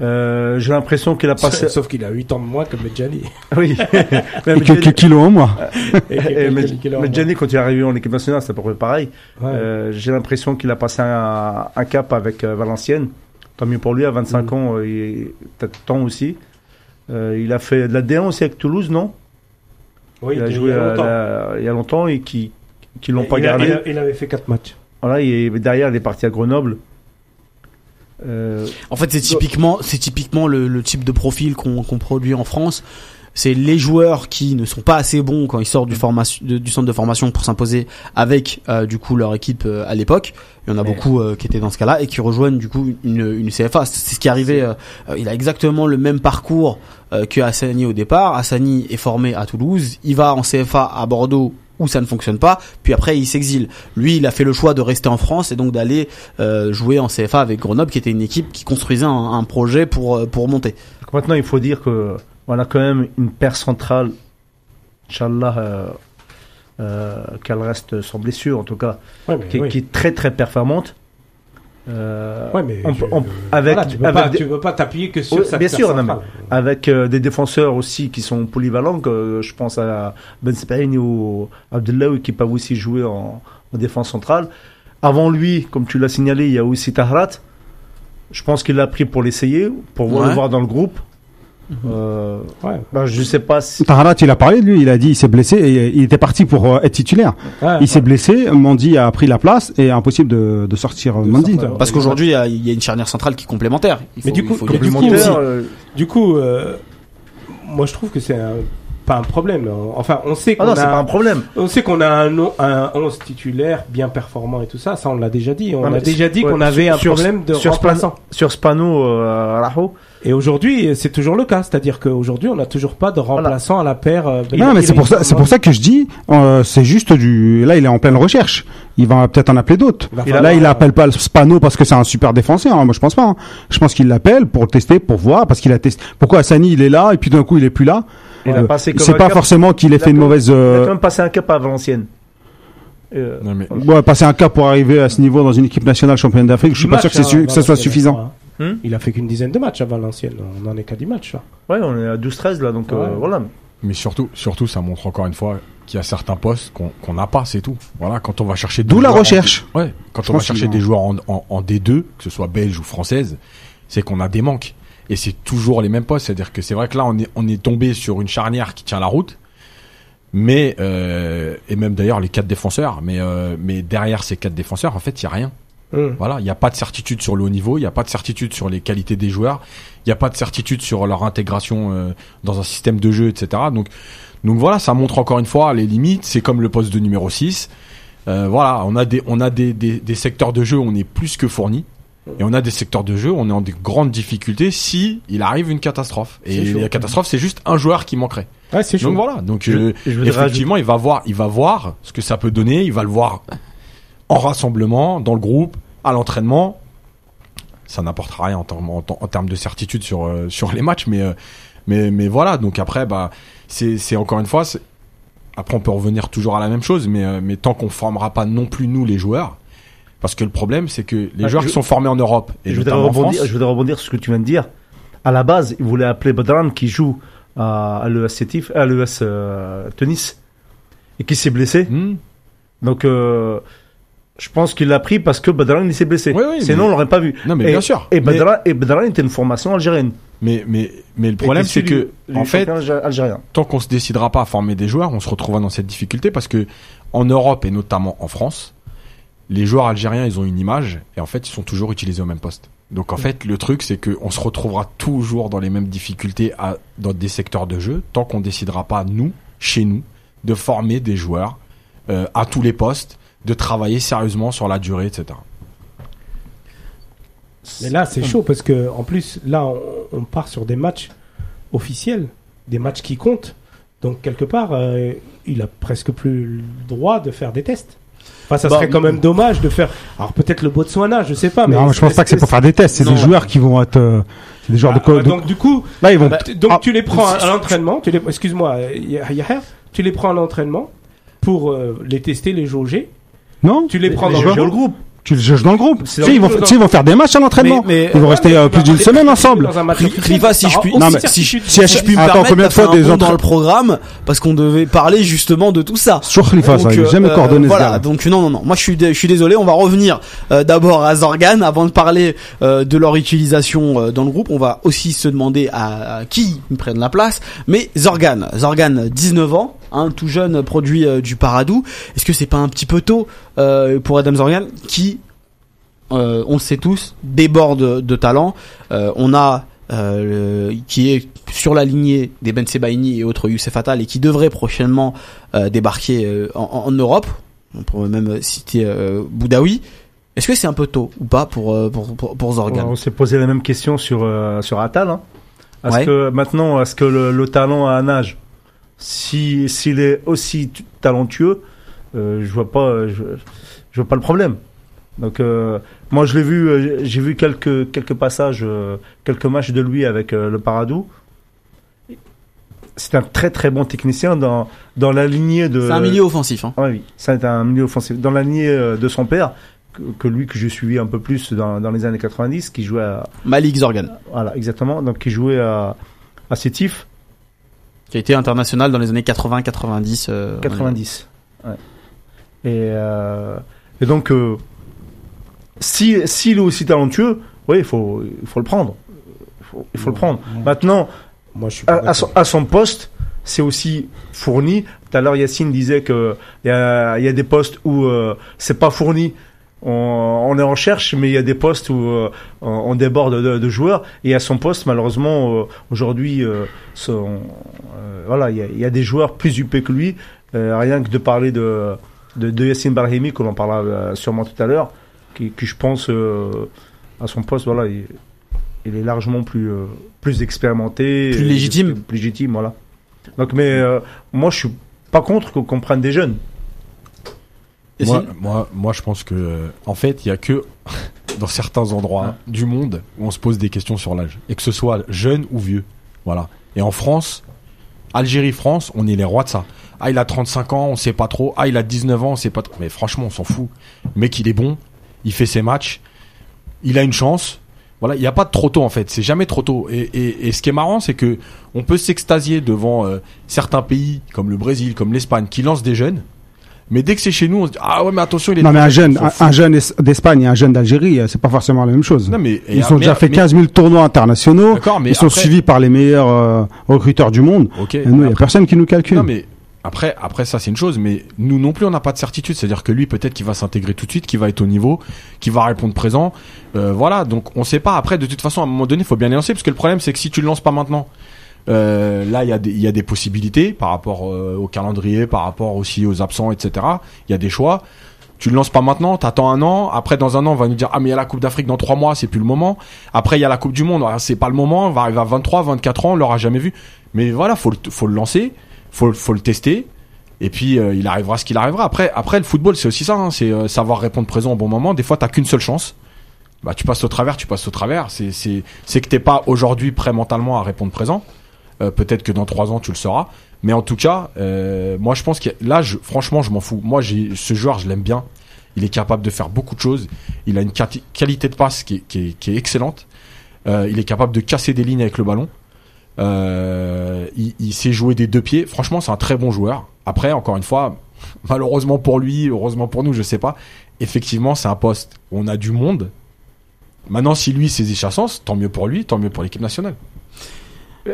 Euh, j'ai l'impression qu'il a passé. Sauf qu'il a 8 ans de moins que Medjani. oui. et quelques kilos en moins. et, Medjani, quand il est arrivé en équipe nationale, c'est à peu près pareil. Euh, j'ai l'impression qu'il a passé un, un cap avec euh, Valenciennes. Tant mieux pour lui, à 25 mm. ans, il peut-être temps aussi. Euh, il a fait de la D1 aussi avec Toulouse, non? Oui, il a joué il y a longtemps et qui qui l'ont pas gardé. Il, avait fait 4 matchs. Voilà, et derrière, il est parti à Grenoble. Euh... En fait, c'est typiquement, c'est typiquement le, le, type de profil qu'on produit en France c'est les joueurs qui ne sont pas assez bons quand ils sortent du, formation, du centre de formation pour s'imposer avec euh, du coup leur équipe euh, à l'époque. Il y en a beaucoup qui étaient dans ce cas-là et qui rejoignent du coup une, une CFA. C'est ce qui est arrivé. il a exactement le même parcours que Hassani au départ. Hassani est formé à Toulouse, il va en CFA à Bordeaux où ça ne fonctionne pas, puis après il s'exile. Lui, il a fait le choix de rester en France et donc d'aller jouer en CFA avec Grenoble, qui était une équipe qui construisait un, un projet pour pour monter. maintenant, il faut dire que on a quand même une paire centrale, Inch'Allah, euh, euh, qu'elle reste sans blessure en tout cas, qui, est très très performante. Euh, mais avec, tu ne peux, pas t'appuyer que sur Bien sûr, avec euh, des défenseurs aussi qui sont polyvalents, que, je pense à Ben Spain ou Abdullah qui peuvent aussi jouer en, défense centrale. Avant lui, comme tu l'as signalé, il y a aussi Tahrat. Je pense qu'il l'a pris pour l'essayer, pour le voir dans le groupe. Euh, ouais. Ben, je sais pas si. Taharat, il a parlé de lui, il a dit il s'est blessé et il était parti pour euh, être titulaire. il s'est blessé, Mandy a pris la place et impossible de, de sortir de Mandy. Parce qu'aujourd'hui, il y, a une charnière centrale qui est complémentaire. Mais du coup, du coup, du coup euh, moi je trouve que c'est pas un problème. Enfin, on sait ah qu'on a, pas un problème. On sait qu'on a un, un 11 titulaire bien performant et tout ça. Ça, on l'a déjà dit. On a déjà dit qu'on avait un problème de sur remplaçant. sur Spano, euh, et aujourd'hui, c'est toujours le cas, c'est-à-dire qu'aujourd'hui, on n'a toujours pas de remplaçant à la paire. Euh, non, mais c'est pour ça, c'est pour ça que je dis, euh, c'est juste du. Là, il est en pleine recherche. Il va peut-être en appeler d'autres. Là, il appelle pas Spano parce que c'est un super défenseur. Hein. Moi, je pense pas. Hein. Je pense qu'il l'appelle pour tester, pour voir, parce qu'il a testé. Pourquoi Sani il est là et puis d'un coup, il est plus là? Euh, c'est pas forcément qu'il ait fait une mauvaise. Il a quand même passé un cap à Valenciennes. Euh, ouais, passer un cap pour arriver à ce niveau dans une équipe nationale championne d'Afrique, je suis pas sûr que, hein, ça soit suffisant. Hmm il a fait qu'une dizaine de matchs à Valenciennes. On en est qu'à 10 matchs là. Ouais, on est à 12-13 là, donc euh, voilà. Mais surtout, surtout, ça montre encore une fois qu'il y a certains postes qu'on n'a pas, c'est tout. Voilà, quand on va chercher d'où la recherche. ouais, quand on va chercher des joueurs en, en, D2, que ce soit belge ou française, c'est qu'on a des manques. Et c'est toujours les mêmes postes. C'est-à-dire que c'est vrai que là, on est, on est tombé sur une charnière qui tient la route. Mais euh, et même d'ailleurs les quatre défenseurs, mais euh, mais derrière ces quatre défenseurs, en fait, il y a rien. Hum. Voilà, il n'y a pas de certitude sur le haut niveau, il n'y a pas de certitude sur les qualités des joueurs, il n'y a pas de certitude sur leur intégration euh, dans un système de jeu, etc. Donc, donc voilà, ça montre encore une fois les limites. C'est comme le poste de numéro 6. Euh, voilà, on a des on a des, des, des, secteurs de jeu où on est plus que fourni. Et on a des secteurs de jeu où on est en des grandes difficultés si il arrive une catastrophe. Et la catastrophe, c'est juste un joueur qui manquerait. Ouais, c'est Donc voilà. Donc euh, effectivement, il va voir, il va voir ce que ça peut donner. Il va le voir en rassemblement, dans le groupe, à l'entraînement, ça n'apportera rien en, termes de certitude sur euh, sur les matchs, mais euh, mais mais voilà. Donc après, bah c'est encore une fois. Après, on peut revenir toujours à la même chose, mais mais tant qu'on formera pas non plus nous les joueurs, parce que le problème, c'est que les ah, joueurs qui sont formés en Europe et je voudrais rebondir, je voudrais rebondir sur ce que tu viens de dire. À la base, ils voulaient appeler Badran qui joue à, l'ES à l'ES Tennis et qui s'est blessé. Hmm. Donc je pense qu'il l'a pris parce que Badran s'est blessé. Oui, oui, Sinon, on l'aurait pas vu. Non, mais bien sûr. Et Badran, et Badran était une formation algérienne. Mais, mais, mais le problème, c'est que, en fait, algérien. tant qu'on se décidera pas à former des joueurs, on se retrouvera dans cette difficulté parce que, en Europe et notamment en France, les joueurs algériens, ils ont une image et en fait, ils sont toujours utilisés au même poste. Donc en fait, le truc, c'est qu'on se retrouvera toujours dans les mêmes difficultés à, dans des secteurs de jeu tant qu'on décidera pas, nous, chez nous, de former des joueurs euh, à tous les postes, de travailler sérieusement sur la durée, etc. Mais là, c'est chaud parce que en plus, là, on, on part sur des matchs officiels, des matchs qui comptent. Donc quelque part, euh, il a presque plus le droit de faire des tests. Enfin, ça Bah, serait quand même dommage de faire. Alors peut-être le Botswana, je sais pas. Mais non, je pense pas que c'est pour faire des tests. C'est des joueurs qui vont être, euh, c'est des joueurs Ah, de, bah, de- donc du coup, là ils vont. bah, donc Ah, tu les prends à, l'entraînement. Tu les, excuse-moi, Yahya, tu les prends à l'entraînement pour euh, les tester, les jauger. non, Tu les prends Les dans le groupe. Tu les juges dans le groupe. Tu sais, ils vont, ils vont faire des matchs à l'entraînement. Mais- mais- Ils vont Ouais, rester mais euh, plus d'une semaine ensemble. un Riva, si je puis- si- si- Si je puis me permettre, combien de fois un des dans le programme parce qu'on devait parler justement de tout ça. Sur Khalifa, ça, euh, jamais euh, coordonné ce voilà, donc non, non, non. Moi, je suis, je suis désolé. On va revenir euh, d'abord à Zorgan avant de parler euh, de leur utilisation euh, dans le groupe. On va aussi se demander à, à qui ils prennent la place. Mais Zorgan, Zorgan, 19 ans, hein, tout jeune produit euh, du Paradou. Est-ce que c'est pas un petit peu tôt euh, pour Adam Zorgan qui, euh, on le sait tous, déborde de talent. Euh, on a euh, le- qui est sur la lignée des Ben Sebaini et autres Youssef Attal et qui devrait prochainement euh, débarquer euh, en, en Europe. On pourrait même citer Boudaoui. Est-ce que c'est un peu tôt ou pas pour pour pour, pour Zorgan? On s'est posé la même question sur sur Attal. Hein. Est-ce Ouais. que maintenant, est-ce que le, le talent a un âge? Si s'il est aussi talentueux, je vois pas, je, je vois pas le problème. Donc euh, moi je l'ai vu, euh, j'ai vu quelques quelques passages, euh, quelques matchs de lui avec euh, le Paradou. C'est un très très bon technicien dans dans la lignée de. C'est un milieu offensif. Hein. Ah oui, c'est un milieu offensif. Dans la lignée euh, de son père, que, que lui que j'ai suivi un peu plus dans, dans les années 90, qui jouait à, Malik Zorgan, voilà, exactement. Donc, qui jouait à, à Sétif, qui a été international dans les années 80-90. euh, 90. Ouais. Et, euh, et donc, euh, si, s'il est aussi talentueux, oui, il faut, il faut le prendre. Il faut, il faut le prendre. Maintenant, Moi, je suis pas à, à son, à son poste, c'est aussi fourni. Tout à l'heure, Yacine disait que il y a, y a des postes où euh, c'est pas fourni. On, on est en recherche, mais il y a des postes où euh, on, déborde de, de joueurs. Et à son poste, malheureusement, euh, aujourd'hui, voilà, il y, a, il y a des joueurs plus huppés que lui. Rien que de parler de, de, de Yacine Brahimi, que l'on parlera euh, sûrement tout à l'heure, qui, qui je pense euh, à son poste, voilà, il, il est largement plus euh, plus expérimenté, Plus et- légitime. plus légitime, voilà. Donc, mais euh, moi, je suis pas contre qu'on prenne des jeunes. Moi, moi, moi, je pense que, en fait, il y a que dans certains endroits du monde où on se pose des questions sur l'âge, et que ce soit jeune ou vieux. Voilà. Et en France, Algérie-France, on est les rois de ça. Ah, il a 35 ans, on sait pas trop. Ah, il a 19 ans, on sait pas trop. Mais franchement, on s'en fout. Le mec, il est bon, il fait ses matchs, il a une chance. Voilà, il n'y a pas de trop tôt en fait. C'est jamais trop tôt. Et, et, et ce qui est marrant, c'est que on peut s'extasier devant euh, certains pays comme le Brésil, comme l'Espagne, qui lancent des jeunes. Mais dès que c'est chez nous, on se dit ah ouais, mais attention, il est Non, mais un jeune, un, jeune es- d'Espagne et un jeune d'Algérie, euh, c'est pas forcément la même chose. Non, mais, Ils ont mais- déjà fait mais- 15 000 tournois internationaux. D'accord, mais Ils sont après- suivis par les meilleurs euh, recruteurs du monde. Ok. Et nous, il y a personne qui nous calcule. Non mais après, après ça c'est une chose, mais nous non plus on n'a pas de certitude. C'est-à-dire que lui peut-être qu'il va s'intégrer tout de suite, qu'il va être au niveau, qu'il va répondre présent. Euh, voilà, donc on sait pas. Après de toute façon à un moment donné il faut bien les lancer parce que le problème c'est que si tu le lances pas maintenant, euh, là il y a des y a des possibilités par rapport euh, au calendrier, par rapport aussi aux absents, etc. Il y a des choix. Tu le lances pas maintenant, t'attends un an. Après, dans un an, on va nous dire ah mais il y a la Coupe d'Afrique dans trois mois, c'est plus le moment. Après, il y a la Coupe du Monde, c'est pas le moment. On va arriver à 23, 24 ans, on l'aura jamais vu. Mais voilà, faut le, faut le lancer, faut, faut le tester. Et puis euh, il arrivera ce qu'il arrivera. Après, après le football, c'est aussi ça, hein, c'est euh, savoir répondre présent au bon moment. Des fois, t'as qu'une seule chance. Bah, tu passes au travers, tu passes au travers. C'est, que t'es pas aujourd'hui prêt mentalement à répondre présent. Euh, peut-être que dans trois ans tu le seras. Mais en tout cas, moi je pense que là, franchement, je m'en fous. Moi, j'ai ce joueur, je l'aime bien. Il est capable de faire beaucoup de choses. Il a une qualité de passe qui est, excellente. Il est capable de casser des lignes avec le ballon. Euh, il, il sait jouer des deux pieds. Franchement, c'est un très bon joueur. Après, encore une fois, malheureusement pour lui, heureusement pour nous, je sais pas. Effectivement, c'est un poste où on a du monde. Maintenant, si lui saisit sa chance, tant mieux pour lui, tant mieux pour l'équipe nationale.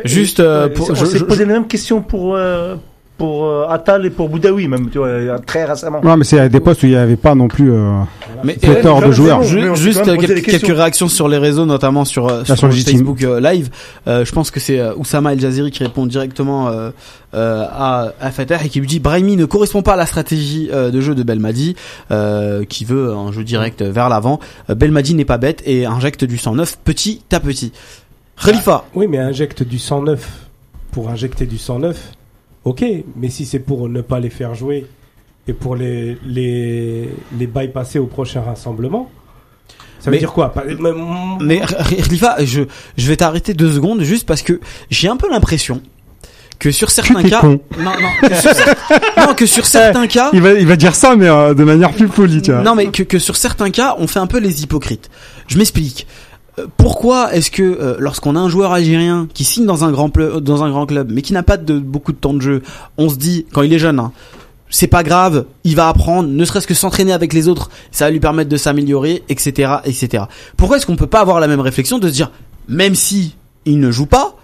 Juste, euh, Euh, pour- on je- s'est je- posé la même question pour, euh, pour euh, Attal et pour Boudaoui, même, tu vois, très récemment. Non, mais c'est des postes où il n'y avait pas non plus euh, Mais pléthore euh, de joueurs. bon. Juste euh, quelques, réactions sur les réseaux, notamment sur, euh, sur. Facebook euh, Live. Euh, je pense que c'est euh, Oussama El Jaziri qui répond directement euh, euh, à, à Fatah et qui lui dit Brahimi ne correspond pas à la stratégie euh, de jeu de Belmadi, euh, qui veut un jeu direct vers l'avant. Euh, Belmadi n'est pas bête et injecte du 109 petit à petit. Khalifa, Oui, mais injecte du 109 pour injecter du 109, ok. Mais si c'est pour ne pas les faire jouer et pour les, les, les bypasser au prochain rassemblement, ça veut Mais- dire quoi? Pas- mais- mais R- Khalifa, je, je vais t'arrêter deux secondes juste parce que j'ai un peu l'impression que sur certains cas, con. non, non, que sur, cer- non, que sur certains cas, Il va, il va dire ça, mais euh, de manière plus polie, tu vois. Non, mais que, que sur certains cas, on fait un peu les hypocrites. Je m'explique. Euh, Pourquoi est-ce que euh, lorsqu'on a un joueur algérien qui signe dans un grand ple- dans un grand club, mais qui n'a pas de beaucoup de temps de jeu, on se dit quand il est jeune, hein, c'est pas grave, il va apprendre, ne serait-ce que s'entraîner avec les autres, ça va lui permettre de s'améliorer, etc., etc. Pourquoi est-ce qu'on peut pas avoir la même réflexion de se dire, même si il ne joue pas,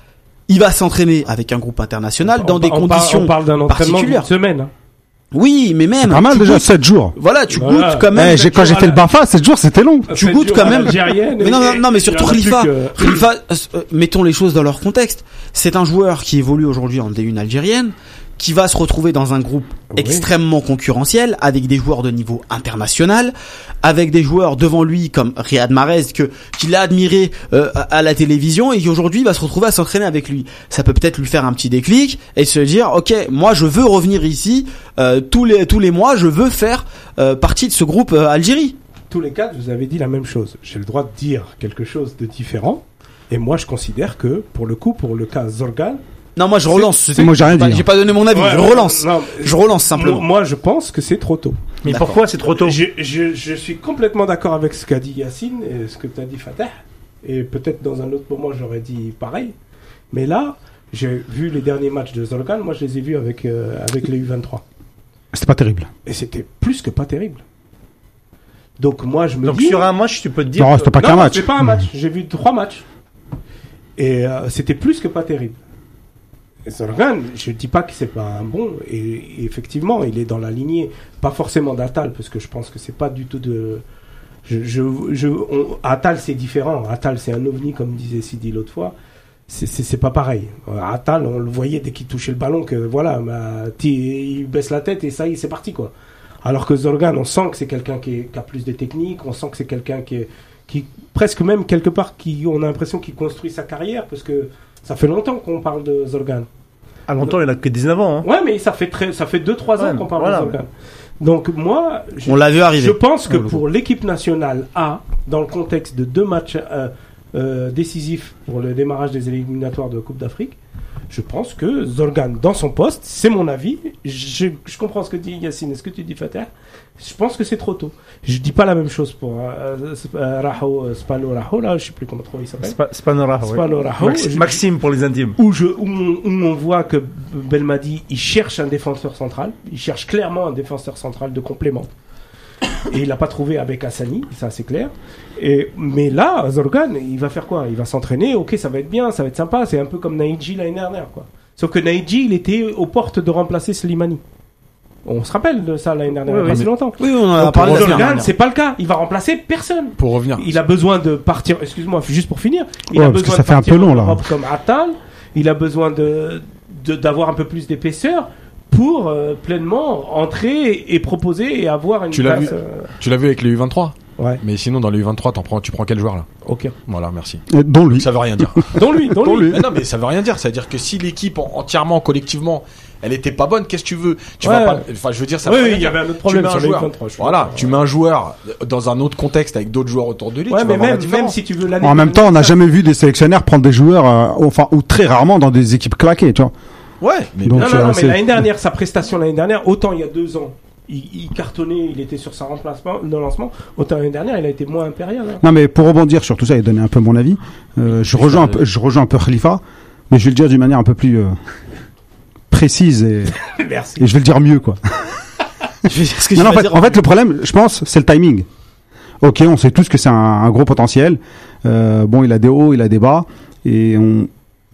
il va s'entraîner avec un groupe international dans on des on conditions. Parle, on parle d'un entraînement d'une particulières. semaine. Oui, mais même. Pas mal tu déjà, goûtes- 7 jours. Voilà, tu Voilà. goûtes quand même. Eh, j'ai, quand j'ai fait le Bafa, 7 jours, c'était long. Tu Sept goûtes jours quand même. Mais non, non, non, mais surtout Khalifa. que- Khalifa, euh, mettons les choses dans leur contexte. C'est un joueur qui évolue aujourd'hui en D1 algérienne, qui va se retrouver dans un groupe Oui. extrêmement concurrentiel, avec des joueurs de niveau international, avec des joueurs devant lui comme Riyad Mahrez, que qu'il a admiré euh, à à la télévision et qui aujourd'hui va se retrouver à s'entraîner avec lui. Ça peut peut-être lui faire un petit déclic et se dire, ok, moi je veux revenir ici euh, tous les tous les mois, je veux faire euh, partie de ce groupe euh, Algérie. tous les quatre, vous avez dit la même chose. J'ai le droit de dire quelque chose de différent. Et moi, je considère que, pour le coup, pour le cas Zorgan, Non, moi je relance. c'est- Moi, j'ai rien Bah, dit. J'ai pas donné mon avis, Ouais, je relance. non, Je relance simplement. Moi, je pense que c'est trop tôt. Mais pourquoi c'est trop tôt Je, je, je suis complètement d'accord avec ce qu'a dit Yacine et ce que tu as dit Fatah. Et peut-être dans un autre moment, j'aurais dit pareil. Mais là, j'ai vu les derniers matchs de Zorgan. Moi, je les ai vus avec, euh, avec les U23. C'était pas terrible. Et c'était plus que pas terrible. Donc, moi, je me Donc dis. sur un match, tu peux te dire. Non, que- c'était pas qu'un match. c'est pas un match. J'ai vu trois matchs. Et euh, c'était plus que pas terrible. Zorgan, je dis pas que c'est pas un bon. Et, effectivement, il est dans la lignée, pas forcément d'Atal, parce que je pense que c'est pas du tout de. Je, Atal, c'est différent. Atal, c'est un ovni, comme disait Sidi l'autre fois. C'est- pas pareil. Atal, on le voyait dès qu'il touchait le ballon, que voilà, il baisse la tête et ça y est, c'est parti, quoi. Alors que Zorgan, on sent que c'est quelqu'un qui a plus de technique, on sent que c'est quelqu'un qui est, qui presque même quelque part qui on a l'impression qu'il construit sa carrière parce que ça fait longtemps qu'on parle de Zorgan. À longtemps, il a que 19 ans. Hein. Ouais, mais ça fait très ça fait 2 3 ans Ouais, qu'on parle voilà. de Zorgan. Donc moi je, On l'a vu arriver. je pense que pour l'équipe nationale A dans le contexte de deux matchs euh, euh, décisifs pour le démarrage des éliminatoires de Coupe d'Afrique, je pense que Zorgan dans son poste, c'est mon avis, je, je comprends ce que dit Yacine, ce que tu dis Fatah, je pense que c'est trop tôt. Je dis pas la même chose pour euh, euh, Raho, euh, Spano Raho, là, je sais plus comment trop il s'appelle. Ouais. Spano Raho. Je- Maxime pour les intimes. où, je, où, on, où on voit que Belmadi, il cherche un défenseur central. Il cherche clairement un défenseur central de complément. Et il n'a pas trouvé avec Hassani, ça c'est clair. Et, mais là, Zorgan, il va faire quoi? Il va s'entraîner, ok, ça va être bien, ça va être sympa. C'est un peu comme Naïdji l'année dernière. Quoi. Sauf que Naïdji, il était aux portes de remplacer Slimani. On se rappelle de ça l'année dernière, Oui, il y a pas oui. si longtemps. Oui, on en a Donc, parlé c'est pas le cas. Il va remplacer personne. Pour revenir. Il a besoin de partir, excuse-moi, juste pour finir. Il Ouais, a parce que besoin ça de fait un partir peu long, en là. Comme Atal. Il a besoin de d'avoir un peu plus d'épaisseur pour euh, pleinement entrer et proposer et avoir une Tu place. vu euh, Tu l'as vu avec les U23 Ouais, Mais sinon, dans les U23, t'en prends, tu prends quel joueur là? Ok. Voilà, merci. Euh, Dont lui. Ça veut rien dire. Dans lui, dans lui. Mais non, mais ça veut rien dire. C'est-à-dire que si l'équipe en- entièrement, collectivement, elle était pas bonne, qu'est-ce que tu veux? Tu Ouais. vas pas. Enfin, je veux dire, ça. Oui, il y avait un autre Tu problème sur joueur. 23. je suis Voilà, tu mets un joueur dans un autre contexte avec d'autres joueurs autour de lui. Ouais, tu mais même, si tu veux l'année En même temps, on n'a jamais vu des sélectionnaires prendre des joueurs, euh, enfin, ou très rarement dans des équipes claquées, tu vois. Ouais, mais Donc, Non, non, euh, non, mais l'année dernière, sa prestation l'année dernière, autant il y a deux ans, il, il cartonnait, il était sur sa remplacement, de lancement, autant l'année dernière, il a été moins impérial. hein. Non, mais pour rebondir sur tout ça et donner un peu mon avis, euh, je rejoins un peu, je rejoins un peu Khalifa, mais je vais le dire d'une manière un peu plus euh, précise et, Merci. et je vais le dire mieux, quoi. Je vais dire ce que Non, je non, en fait, dire en fait, le problème, je pense, c'est le timing. Ok, on sait tous que c'est un, un gros potentiel. Euh, bon, il a des hauts, il a des bas, et on,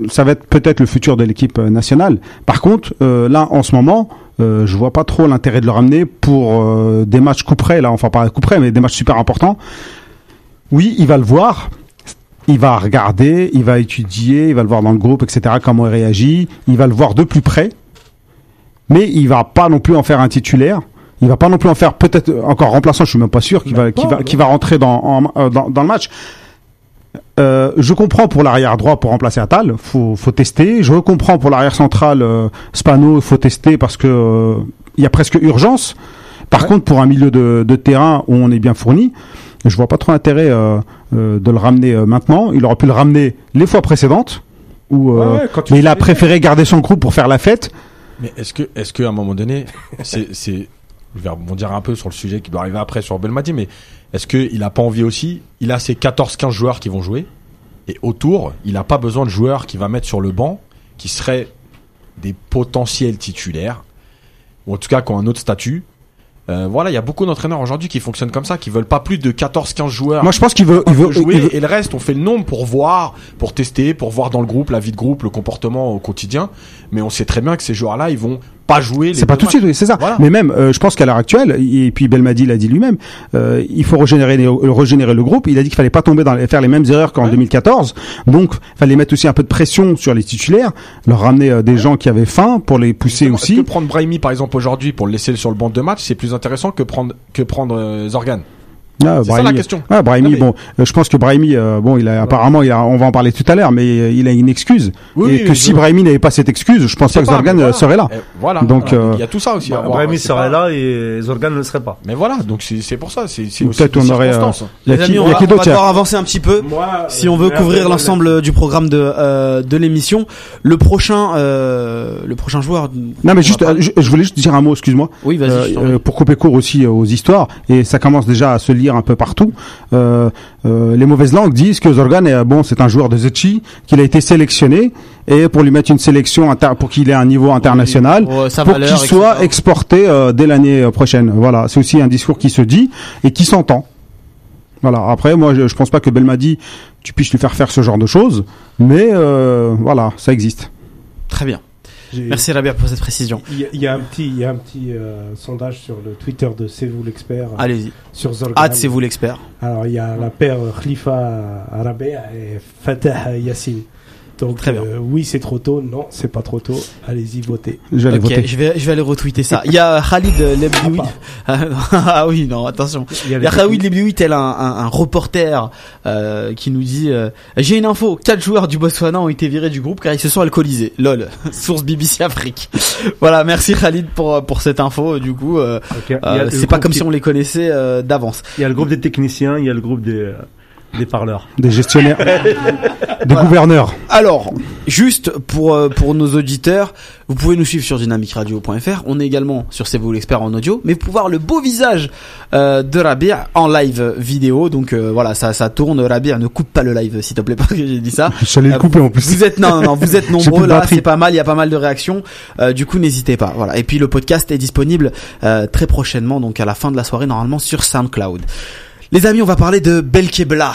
ça va être peut-être le futur de l'équipe nationale. Par contre, là, en ce moment, euh, je vois pas trop l'intérêt de le ramener pour euh, des matchs coup près là, enfin pas coup près, mais des matchs super importants. Oui, il va le voir, il va regarder, il va étudier, il va le voir dans le groupe, etc. Comment il réagit, il va le voir de plus près, mais il va pas non plus en faire un titulaire. Il va pas non plus en faire peut-être encore remplaçant. Je suis même pas sûr qu'il va, qu'il va, qu'il va rentrer dans, euh, dans, dans le match. Euh, je comprends pour l'arrière droit pour remplacer Atal, faut faut tester. Je comprends pour l'arrière central euh, Spano, il faut tester parce que euh, il y a presque urgence. Par contre, pour un milieu de, de, terrain où on est bien fourni, je vois pas trop intérêt euh, de le ramener maintenant. Il aurait pu le ramener les fois précédentes où mais il a préféré garder son groupe pour faire la fête. Mais est-ce que est-ce qu'à un moment donné, c'est c'est je vais rebondir un peu sur le sujet qui doit arriver après sur Belmadi, mais est-ce qu'il n'a pas envie aussi Il a ses 14-15 joueurs qui vont jouer, et autour, il n'a pas besoin de joueurs qui va mettre sur le banc, qui seraient des potentiels titulaires, ou en tout cas qui ont un autre statut, euh, voilà, il y a beaucoup d'entraîneurs aujourd'hui qui fonctionnent comme ça, qui veulent pas plus de 14-15 joueurs. Moi, je pense qu'il veut, il veut jouer et le reste, on fait le nombre pour voir, pour tester, pour voir dans le groupe la vie de groupe, le comportement au quotidien. Mais on sait très bien que ces joueurs-là, ils vont pas jouer. C'est pas tout de suite, c'est ça. Mais même, euh, je pense qu'à l'heure actuelle, et puis Belmadi l'a dit lui-même, euh, il faut régénérer, régénérer le groupe. Il a dit qu'il fallait pas tomber dans faire les mêmes erreurs qu'en 2014. Donc, fallait mettre aussi un peu de pression sur les titulaires, leur ramener euh, des gens qui avaient faim pour les pousser aussi. Que prendre Brahimi par exemple aujourd'hui pour le laisser sur le banc de match, c'est plus intéressant que prendre que prendre Zorgan. Ah, c'est ça la question. Ah, Brahimi, bon, euh, je pense que Brahimi, euh, bon, il a apparemment, il a, on va en parler tout à l'heure, mais euh, il a une excuse. et que si Brahimi n'avait pas cette excuse, je pense que Zorgan serait là. voilà. Donc, il y a tout ça aussi. Brahimi serait là et Zorgan ne serait pas. Mais voilà, donc c'est pour ça. C'est peut-être on aurait. Les amis, on va, devoir avancer un petit peu. si on veut couvrir l'ensemble du programme de de l'émission, le prochain, le prochain joueur. Non, mais juste, je voulais juste dire un mot, excuse-moi. Oui, vas-y. Pour couper court aussi aux histoires, et ça commence déjà à se lire un peu partout. Euh, euh, les mauvaises langues disent que Zorgan est bon, c'est un joueur de Zetchi, qu'il a été sélectionné et pour lui mettre une sélection pour qu'il ait un niveau international, pour, qu'il soit exporté euh, dès l'année prochaine. Voilà, c'est aussi un discours qui se dit et qui s'entend. Voilà. Après, moi, je, je pense pas que Belmadi, tu puisses lui faire faire ce genre de choses, mais voilà, ça existe. Très bien. Merci Rabia pour cette précision. Il y, a un petit, il y a un petit euh, sondage sur le Twitter de C'est vous l'expert. Allez-y. Sur Zorgan. C'est vous l'expert. Alors il y a la paire Khalifa Rabia et Fatah Yassine. Donc Très bien. Euh, oui, c'est trop tôt. Non, c'est pas trop tôt. Allez-y, votez. Je vais, voter. je vais, je vais aller retweeter ça. Il y a Khalid Lebdioui. ah oui, non, attention. Il y a, Khalid Lebdioui, tel un, un, un reporter euh, qui nous dit euh, J'ai une info. Quatre joueurs du Botswana ont été virés du groupe car ils se sont alcoolisés. Lol. Source BBC Afrique. voilà, merci Khalid pour pour cette info. Du coup, euh, euh c'est pas comme si on les connaissait d'avance. Il y a le groupe des techniciens, il y a le groupe des des parleurs. Des gestionnaires. des gouverneurs. Alors, juste pour, euh, pour nos auditeurs, vous pouvez nous suivre sur dynamicradio.fr. On est également sur C'est vous l'expert en audio. Mais vous pouvez voir le beau visage euh, de Rabir en live vidéo. Donc euh, voilà, ça, ça tourne. Rabir, ne coupe pas le live, s'il te plaît, parce que j'ai dit ça. J'allais le couper en plus. Vous êtes, non, non, vous êtes nombreux là. C'est pas mal. Il y a pas mal de réactions. du coup, n'hésitez pas. Voilà. Et puis, le podcast est disponible très prochainement. Donc à la fin de la soirée, normalement, sur SoundCloud. Les amis, on va parler de Belkebla.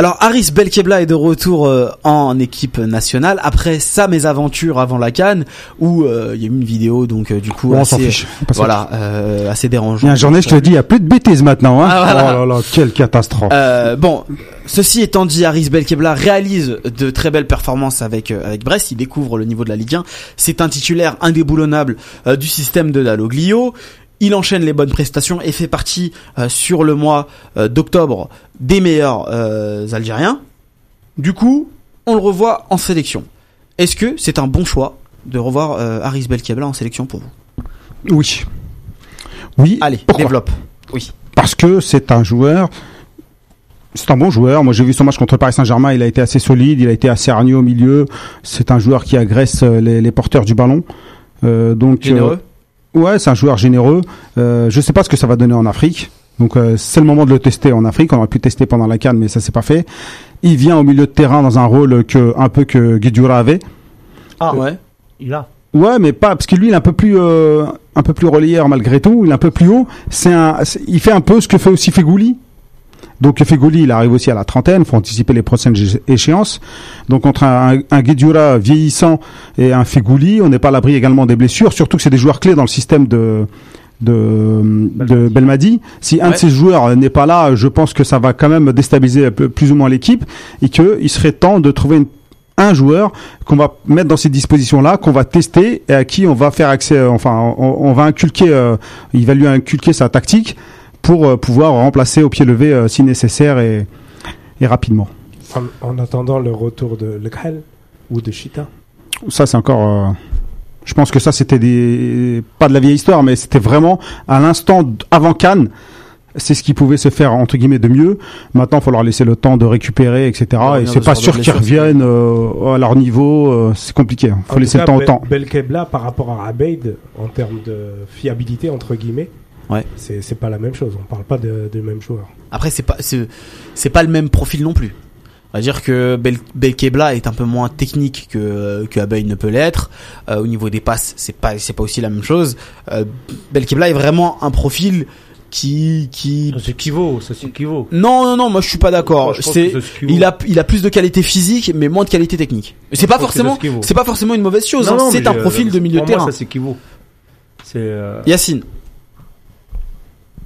Alors Aris Belkebla est de retour euh, en équipe nationale après sa mésaventure avant la Cannes où euh, il y a eu une vidéo donc euh, du coup assez, voilà assez dérangeant. Il y a un journaliste qui a dit il y a plus de bêtises maintenant hein. Ah, oh là là quelle catastrophe. bon ceci étant dit Aris Belkebla réalise de très belles performances avec avec Brest, il découvre le niveau de la Ligue 1, c'est un titulaire indéboulonnable du système de Dalloglio. Il enchaîne les bonnes prestations et fait partie sur le mois d'octobre des meilleurs euh, Algériens. Du coup, on le revoit en sélection. Est-ce que c'est un bon choix de revoir euh, Haris Belkebla en sélection pour vous? Oui. Oui. Allez, développe. Oui. Parce que c'est un joueur. C'est un bon joueur. Moi, j'ai vu son match contre Paris Saint-Germain. Il a été assez solide. Il a été assez hargneux au milieu. C'est un joueur qui agresse euh, les, porteurs du ballon. Euh, donc. Généreux? Ouais, c'est un joueur généreux. Euh, je sais pas ce que ça va donner en Afrique. Donc euh, c'est le moment de le tester en Afrique. On aurait pu tester pendant la Cannes, mais ça s'est pas fait. Il vient au milieu de terrain dans un rôle que un peu que Guidura avait. Ah ouais. Il a. Ouais, mais pas parce que lui, il est un peu plus, euh, un peu plus relayeur malgré tout. Il est un peu plus haut. C'est un, il fait un peu ce que fait aussi Fegouli. Donc Fegouli, il arrive aussi à la trentaine. Faut anticiper les prochaines échéances. Donc entre un, un Guedjura vieillissant et un Fegouli, on n'est pas à l'abri également des blessures. Surtout que c'est des joueurs clés dans le système de de, de Belmadi. Si un de ces joueurs n'est pas là, je pense que ça va quand même déstabiliser plus ou moins l'équipe et qu'il serait temps de trouver une un joueur qu'on va mettre dans ces dispositions-là, qu'on va tester et à qui on va faire accès, enfin, on, va inculquer, euh, il va lui inculquer sa tactique pour euh, pouvoir remplacer au pied levé si nécessaire et, et rapidement. En, attendant le retour de Lekhal ou de Chita? Ça, c'est encore. je pense que ça, c'était des pas de la vieille histoire, mais c'était vraiment à l'instant avant Cannes c'est ce qui pouvait se faire entre guillemets de mieux. Maintenant, il faut leur laisser le temps de récupérer, etc. et c'est pas sûr qu'ils reviennent euh, à leur niveau. Euh, c'est compliqué. Il hein. faut laisser le temps au temps. Belkebla par rapport à Abeid en termes de fiabilité entre guillemets. Ouais. C'est pas la même chose. On parle pas de, de même joueur. Après, c'est pas c'est pas le même profil non plus. On va dire que Bel Belkebla est un peu moins technique que que ne peut l'être. Euh, au niveau des passes, c'est pas c'est pas aussi la même chose. Euh, Belkebla est vraiment un profil qui qui ça s'équivaut ça s'équivaut non non non moi je suis pas d'accord c'est il a il a plus de qualité physique mais moins de qualité technique c'est pas forcément c'est pas forcément une mauvaise chose hein. c'est un profil de milieu de terrain moi, ça s'équivaut c'est euh... Yacine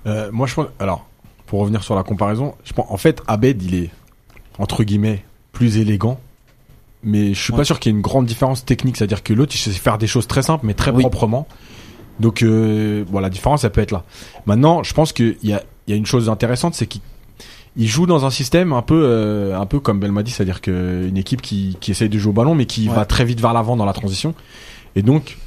euh, moi je pense alors pour revenir sur la comparaison je pense en fait Abed il est entre guillemets plus élégant mais je suis pas sûr qu'il y ait une grande différence technique c'est à dire que l'autre il sait faire des choses très simples mais très proprement donc euh, bon, la différence, ça peut être là. Maintenant, je pense qu'il y a, il y a une chose intéressante, c'est qu'il il joue dans un système un peu euh, un peu comme Belmadi, c'est-à-dire que une équipe qui, qui essaye de jouer au ballon mais qui va très vite vers l'avant dans la transition. Et donc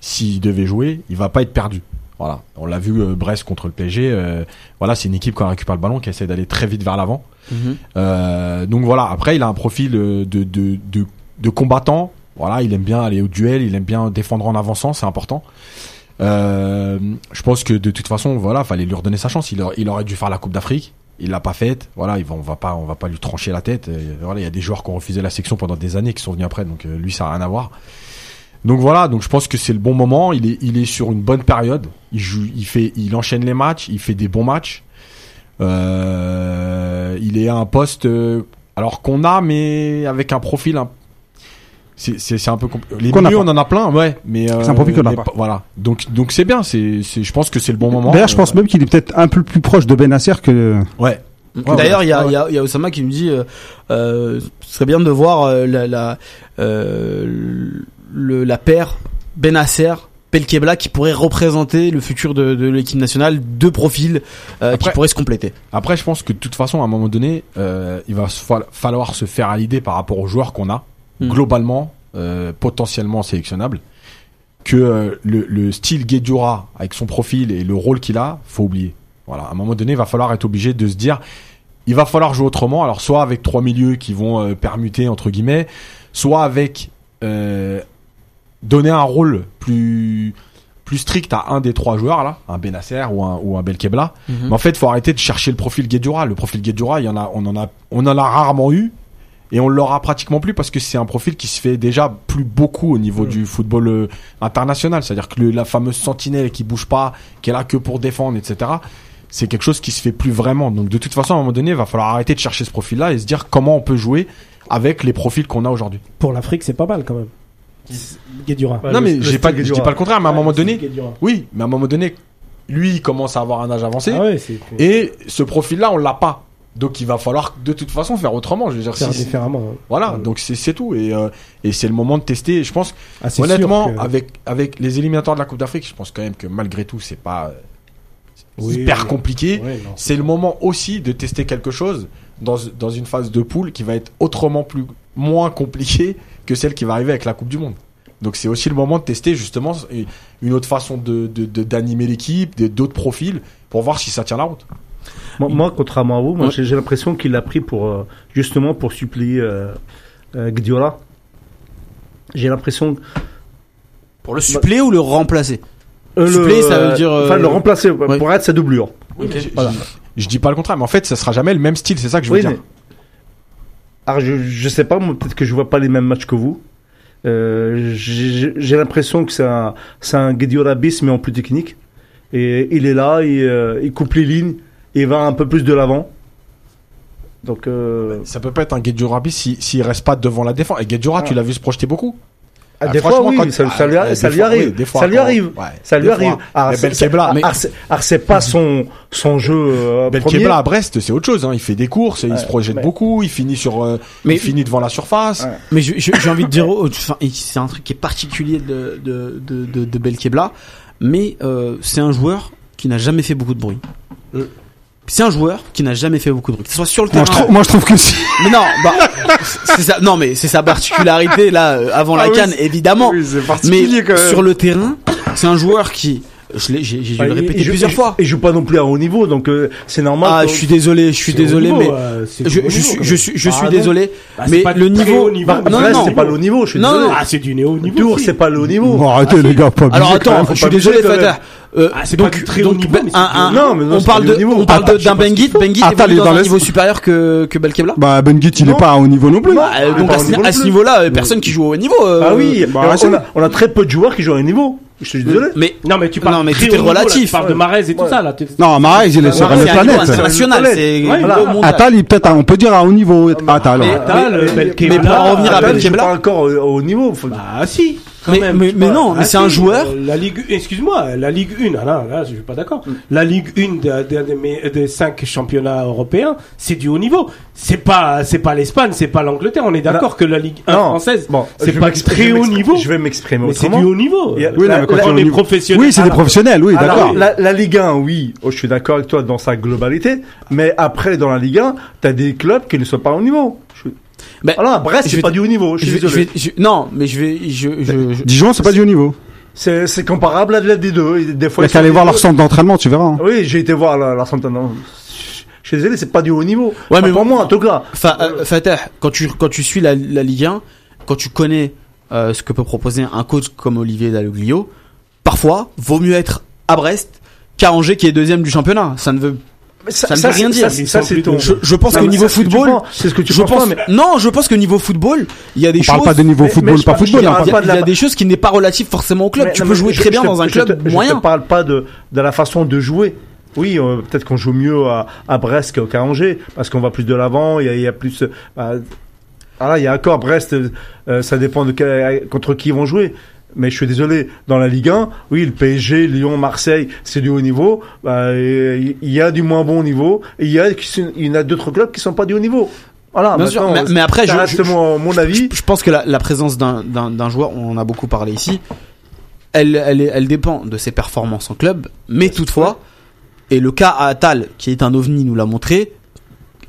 s'il devait jouer, il va pas être perdu. Voilà, on l'a vu euh, Brest contre le PSG. Euh, voilà, c'est une équipe qui récupère le ballon, qui essaie d'aller très vite vers l'avant. Mhm. euh, donc voilà. Après, il a un profil de de, de, de combattant voilà, il aime bien aller au duel, il aime bien défendre en avançant, c'est important. Euh, je pense que de toute façon, voilà, fallait lui redonner sa chance. Il, il aurait dû faire la Coupe d'Afrique. Il l'a pas faite. Voilà, on va pas, on va pas lui trancher la tête. voilà, il y a des joueurs qui ont refusé la section pendant des années qui sont venus après. Donc euh, lui, ça a rien à voir. Donc voilà, donc je pense que c'est le bon moment. Il est, il est sur une bonne période. Il joue, il fait, il enchaîne les matchs. Il fait des bons matchs. Euh, il est à un poste, euh, alors qu'on a, mais avec un profil un c'est un peu les milieux on en a plein ouais mais euh, c'est un profil qu'on a pas. voilà donc donc c'est bien c'est je pense que c'est le bon moment d'ailleurs je pense même qu'il est peut-être un peu plus proche de Benacer que ouais D'ailleurs, il y a, y, a, y a Osama qui nous dit, euh, euh, ce serait bien de voir euh, la la, euh, le, la paire Benacer Pelkebla qui pourrait représenter le futur de, de l'équipe nationale, deux profils euh, qui pourraient se compléter. Après, je pense que de toute façon, à un moment donné, euh, il va falloir se faire à l'idée par rapport aux joueurs qu'on a. Hmm. globalement euh, potentiellement sélectionnable que le, le, style Guedjura avec son profil et le rôle qu'il a, faut oublier. Voilà, à un moment donné, il va falloir être obligé de se dire, il va falloir jouer autrement. Alors soit avec trois milieux qui vont permuter entre guillemets, soit avec donner un rôle plus plus strict à un des trois joueurs là, un Benasser ou un ou un Belkebla. Mhm. Mais en fait, faut arrêter de chercher le profil Guedjura. Le profil Guedjura, il y en a, on en a, on en a rarement eu et on l'aura pratiquement plus parce que c'est un profil qui se fait déjà plus beaucoup au niveau mm. du football euh, international. C'est-à-dire que la fameuse sentinelle qui bouge pas, qui est là que pour défendre, etc. C'est quelque chose qui se fait plus vraiment. Donc de toute façon, à un moment donné, il va falloir arrêter de chercher ce profil-là et se dire comment on peut jouer avec les profils qu'on a aujourd'hui. Pour l'Afrique, c'est pas mal quand même. Guédura. non mais j'ai pas, je dis pas le contraire, mais à un moment donné, oui, mais à un moment donné, lui il commence à avoir un âge avancé ah et ce profil-là, on l'a pas. Donc il va falloir de toute façon faire autrement. Je veux dire, faire différemment. Voilà, donc c'est tout et euh, et c'est le moment de tester. Je pense ah, honnêtement avec avec les éliminatoires de la Coupe d'Afrique, je pense quand même que malgré tout c'est pas hyper compliqué. c'est le moment aussi de tester quelque chose dans dans une phase de poule qui va être autrement plus moins compliquée que celle qui va arriver avec la Coupe du Monde. Donc c'est aussi le moment de tester justement une autre façon de d'animer l'équipe, d'autres profils pour voir si ça tient la route. Moi, contrairement à vous, moi, j'ai l'impression qu'il l'a pris pour euh, justement pour suppléer euh, euh Gdiola. J'ai l'impression. Pour le suppléer ou le remplacer? Euh, Suppléer, ça veut dire. Enfin, le remplacer pour être sa doublure. je, dis pas le contraire, mais en fait, ça sera jamais le même style. C'est ça que je veux dire. Alors, je, je sais pas, peut-être que je vois pas les mêmes matchs que vous, Euh, j'ai l'impression que c'est un, un Guedioura bis, mais en plus technique. Et il est là, il, euh, il coupe les lignes, il va un peu plus de l'avant. Donc, euh, Ça peut pas être un Guedjurabi si s'il reste pas devant la défense. Et Guedjura, Ah. tu l'as vu se projeter beaucoup. Ah, Ah, des fois, franchement, oui, quand- ça, ça lui, ah, ça lui fois, arrive. oui, des fois, ça lui arrive. ouais, ça lui arrive. Ah, Mais c'est- mais- pas son, son jeu euh, premier. À Brest, c'est autre chose. Hein. Il fait des courses, il se projette mais- beaucoup, il finit sur, euh, Mais- il finit devant la surface. Ouais. Mais j'ai envie de dire, oh, enfin, c'est un truc qui est particulier de de de de, de Belkebla, mais euh, c'est un joueur qui n'a jamais fait beaucoup de bruit. Mm. C'est un joueur qui n'a jamais fait beaucoup de bruit, que ce soit sur le Moi, terrain. je trouve, moi, je trouve que si. Mais non, bah, c'est ça. Non, mais c'est sa particularité là euh, avant la Ah oui, canne, évidemment. Oui, c'est Mais particulier quand même. sur le terrain, c'est un joueur qui, je l'ai, j'ai, j'ai dû Ah, le il- répéter plusieurs il- fois. Il joue pas non plus à haut niveau, donc euh, c'est normal. Ah, que- je suis désolé, je suis désolé, niveau, mais euh, je, je suis, je suis, je Ah, suis non. désolé, Bah, c'est mais pas le niveau. Bah, non, Brest, non, c'est pas le haut niveau. Je suis Non, désolé. non, Ah, c'est du néo niveau. Aussi. c'est pas le haut niveau. Bon, arrêtez, les gars, pas Alors attends, je suis désolé, abuser, quand même. Fata. Euh, Ah, c'est pas du très haut niveau, mais c'est un- un- haut Non, mais non, on parle de, haut niveau. on parle de- Attends, d'un Benguit, Benguit il est dans dans un niveau supérieur que, que Belkebla. Bah, Ben Git, il est Non. pas à haut niveau non plus. Bah, euh, donc pas à au ce, niveau à ce niveau-là, euh, personne qui joue au haut niveau. euh, Ah oui, bah, on, c'est- a, on a très peu de joueurs qui jouent à un niveau. Je suis désolé. Mais Non, mais tu parles Non, mais très est haut niveau, là, relatif. Tu parles de Marez et tout Ouais. ça, là. Non, Marais, il est sur une planète. international, C'est-. Atal, il est peut-être, on peut dire à haut niveau. Atal. mais- ouais. Atal, mais- mais pour en revenir à Belkebla- pas encore au, au haut niveau. Bah, si. Quand Mais, même, mais, tu mais vois. non, mais c'est un joueur. euh, La Ligue, excuse-moi, la Ligue 1, ah là, là, je suis pas d'accord. La Ligue 1 de- de- des cinq championnats européens, c'est du haut niveau. C'est pas, c'est pas l'Espagne, c'est pas l'Angleterre. On est d'accord que la Ligue 1 Non. française, Bon, c'est pas très haut niveau. Je vais m'exprimer mais c'est autrement. du haut niveau. A- Oui, non, mais quand la- on est professionnel. Oui, c'est des professionnels, oui, d'accord. la, la Ligue 1, oui, oh, je suis d'accord avec toi dans sa globalité, mais après, dans la Ligue 1, t'as des clubs qui ne sont pas au niveau. Ben, Voilà, Brest, c'est pas du haut niveau, je je suis vais- je désolé. vais- je- non, mais je vais, je, je, je- Dijon, c'est pas du haut niveau. C'est comparable à de la D2. et Des Il fois, ils qu'à aller voir leur centre d'entraînement, tu verras. hein. Oui, j'ai été voir leur centre d'entraînement. Je suis désolé, c'est pas du haut niveau. Ouais, mais pour moi, en tout cas. Fa- euh, Fatah, quand tu quand tu suis la, la Ligue 1, quand tu connais euh, ce que peut proposer un coach comme Olivier Dalloglio, parfois vaut mieux être à Brest qu'à Angers qui est deuxième du championnat. Ça ne veut Mais Ça ne veut rien dire. Ça, ça, c'est ton. je, je pense qu'au niveau football, C'est ce que tu je penses pense pas, mais. non, je pense que niveau football, il y a des On choses parle pas de niveau mais- football, mais je pas football. je il y a, y des choses qui n'est pas relatif forcément au club. Tu peux jouer je- très bien je dans un je club Je moyen. te parle pas de, de la façon de jouer. Oui, euh, peut-être qu'on joue mieux à, à Brest qu'à Angers, parce qu'on va plus de l'avant, il y a, il y a plus... euh, bah, voilà, il y a encore Brest, euh, ça dépend de quel- contre qui ils vont jouer. Mais je suis désolé, dans la Ligue 1, oui, le PSG, Lyon, Marseille, c'est du haut niveau. Bah, il y a du moins bon niveau. Et il y a, il y en a d'autres clubs qui sont pas du haut niveau. Voilà. Bien sûr, mais- mais après, je- mon, mon avis. Je, je pense que la, la présence d'un- joueur, on en a beaucoup parlé ici, elle, elle, elle dépend de ses performances en club, mais toutefois, et le cas à Atal, qui est un ovni, nous l'a montré,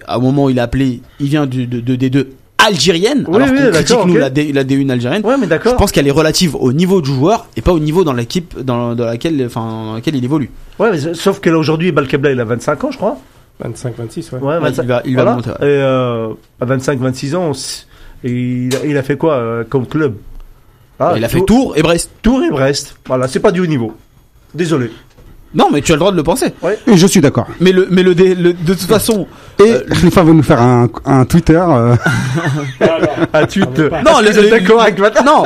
à un moment où il a appelé, il vient du, de, de D2 algérienne, Oui, alors oui, qu'on critique nous ok. la, D, la D1 algérienne. Ouais, mais Je pense qu'elle est relative au niveau du joueur et pas au niveau dans l'équipe dans, dans laquelle, enfin, dans laquelle il évolue. Ouais, mais sauf que là, aujourd'hui, Balkebla, il a 25 ans, je crois. 25, 26, ouais. 25. il va, il va Voilà. monter. ouais. Et euh, à 25-26 ans, c- et il, a, il a fait quoi euh, comme club? Ah, il a fait Tours et Brest. Tours et Brest. Voilà, c'est pas du haut niveau. Désolé. Non, mais tu as le droit de le penser. Et je suis d'accord. Mais le, mais le, dé- le- de toute façon, Et Euh, Khalifa va nous faire un, un Twitter. euh, Ah, tu Ah. Non, le- d'accord avec non,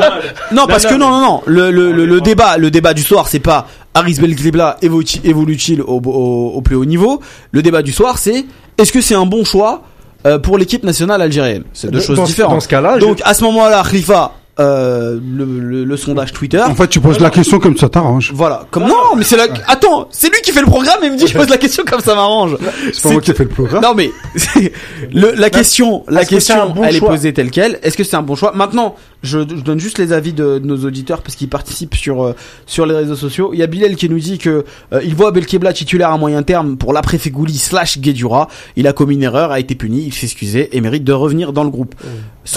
non, parce non, que non, non, non. Le, le, le, débat, le débat du soir, c'est pas Aris Belgribla évolue- évolue-t-il au, au, au plus haut niveau. Le débat du soir, c'est est-ce que c'est un bon choix euh, pour l'équipe nationale algérienne C'est deux Dans- choses différentes. Dans ce cas-là, je- Donc à ce moment-là, Khalifa, euh, le, le, le sondage Twitter. En fait, tu poses la question comme ça t'arrange. Voilà, comme non, mais c'est la. Attends, c'est lui qui fait le programme et me dit je pose la question comme ça m'arrange. C'est pas moi qui ai fait le programme. Non mais le, la question, la que question, bon elle est posée telle quelle. Est-ce que c'est un bon choix? Maintenant, je, je donne juste les avis de, de nos auditeurs parce qu'ils participent sur euh, sur les réseaux sociaux. Il y a Bilal qui nous dit que euh, il voit Belkebla titulaire à moyen terme pour l'après Fegouli slash Guedjura. Il a commis une erreur, a été puni, il s'est excusé et mérite de revenir dans le groupe.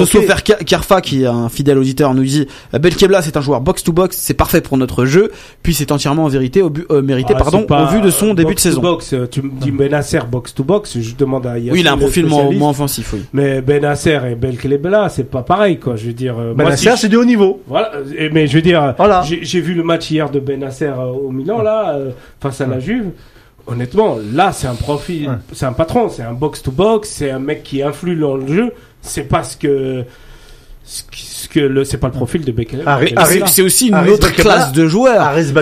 Ok. Ferka- Kerfa qui est un fidèle auditeur nous dit euh, Belkebla c'est un joueur box to box, c'est parfait pour notre jeu, puis c'est entièrement en vérité au euh, mérité Ah, pardon au vu de son début de box to saison. Box, euh, tu me dis Benasser box to box, je demande à Oui, il a un profil moins, offensif, oui. Mais Benasser et Belkelebla, c'est pas pareil, quoi. Je veux dire, Benasser, si c'est du haut niveau. Voilà, et- mais je veux dire, Voilà. j'ai vu le match hier de Benasser au Milan, là, euh, face à la Juve. Honnêtement, là, c'est un profil, Ouais. c'est un patron, c'est un box to box, c'est un mec qui influe dans le jeu. C'est parce que ce que le c'est pas le profil de Beckham. c'est aussi une autre classe de joueurs. Aris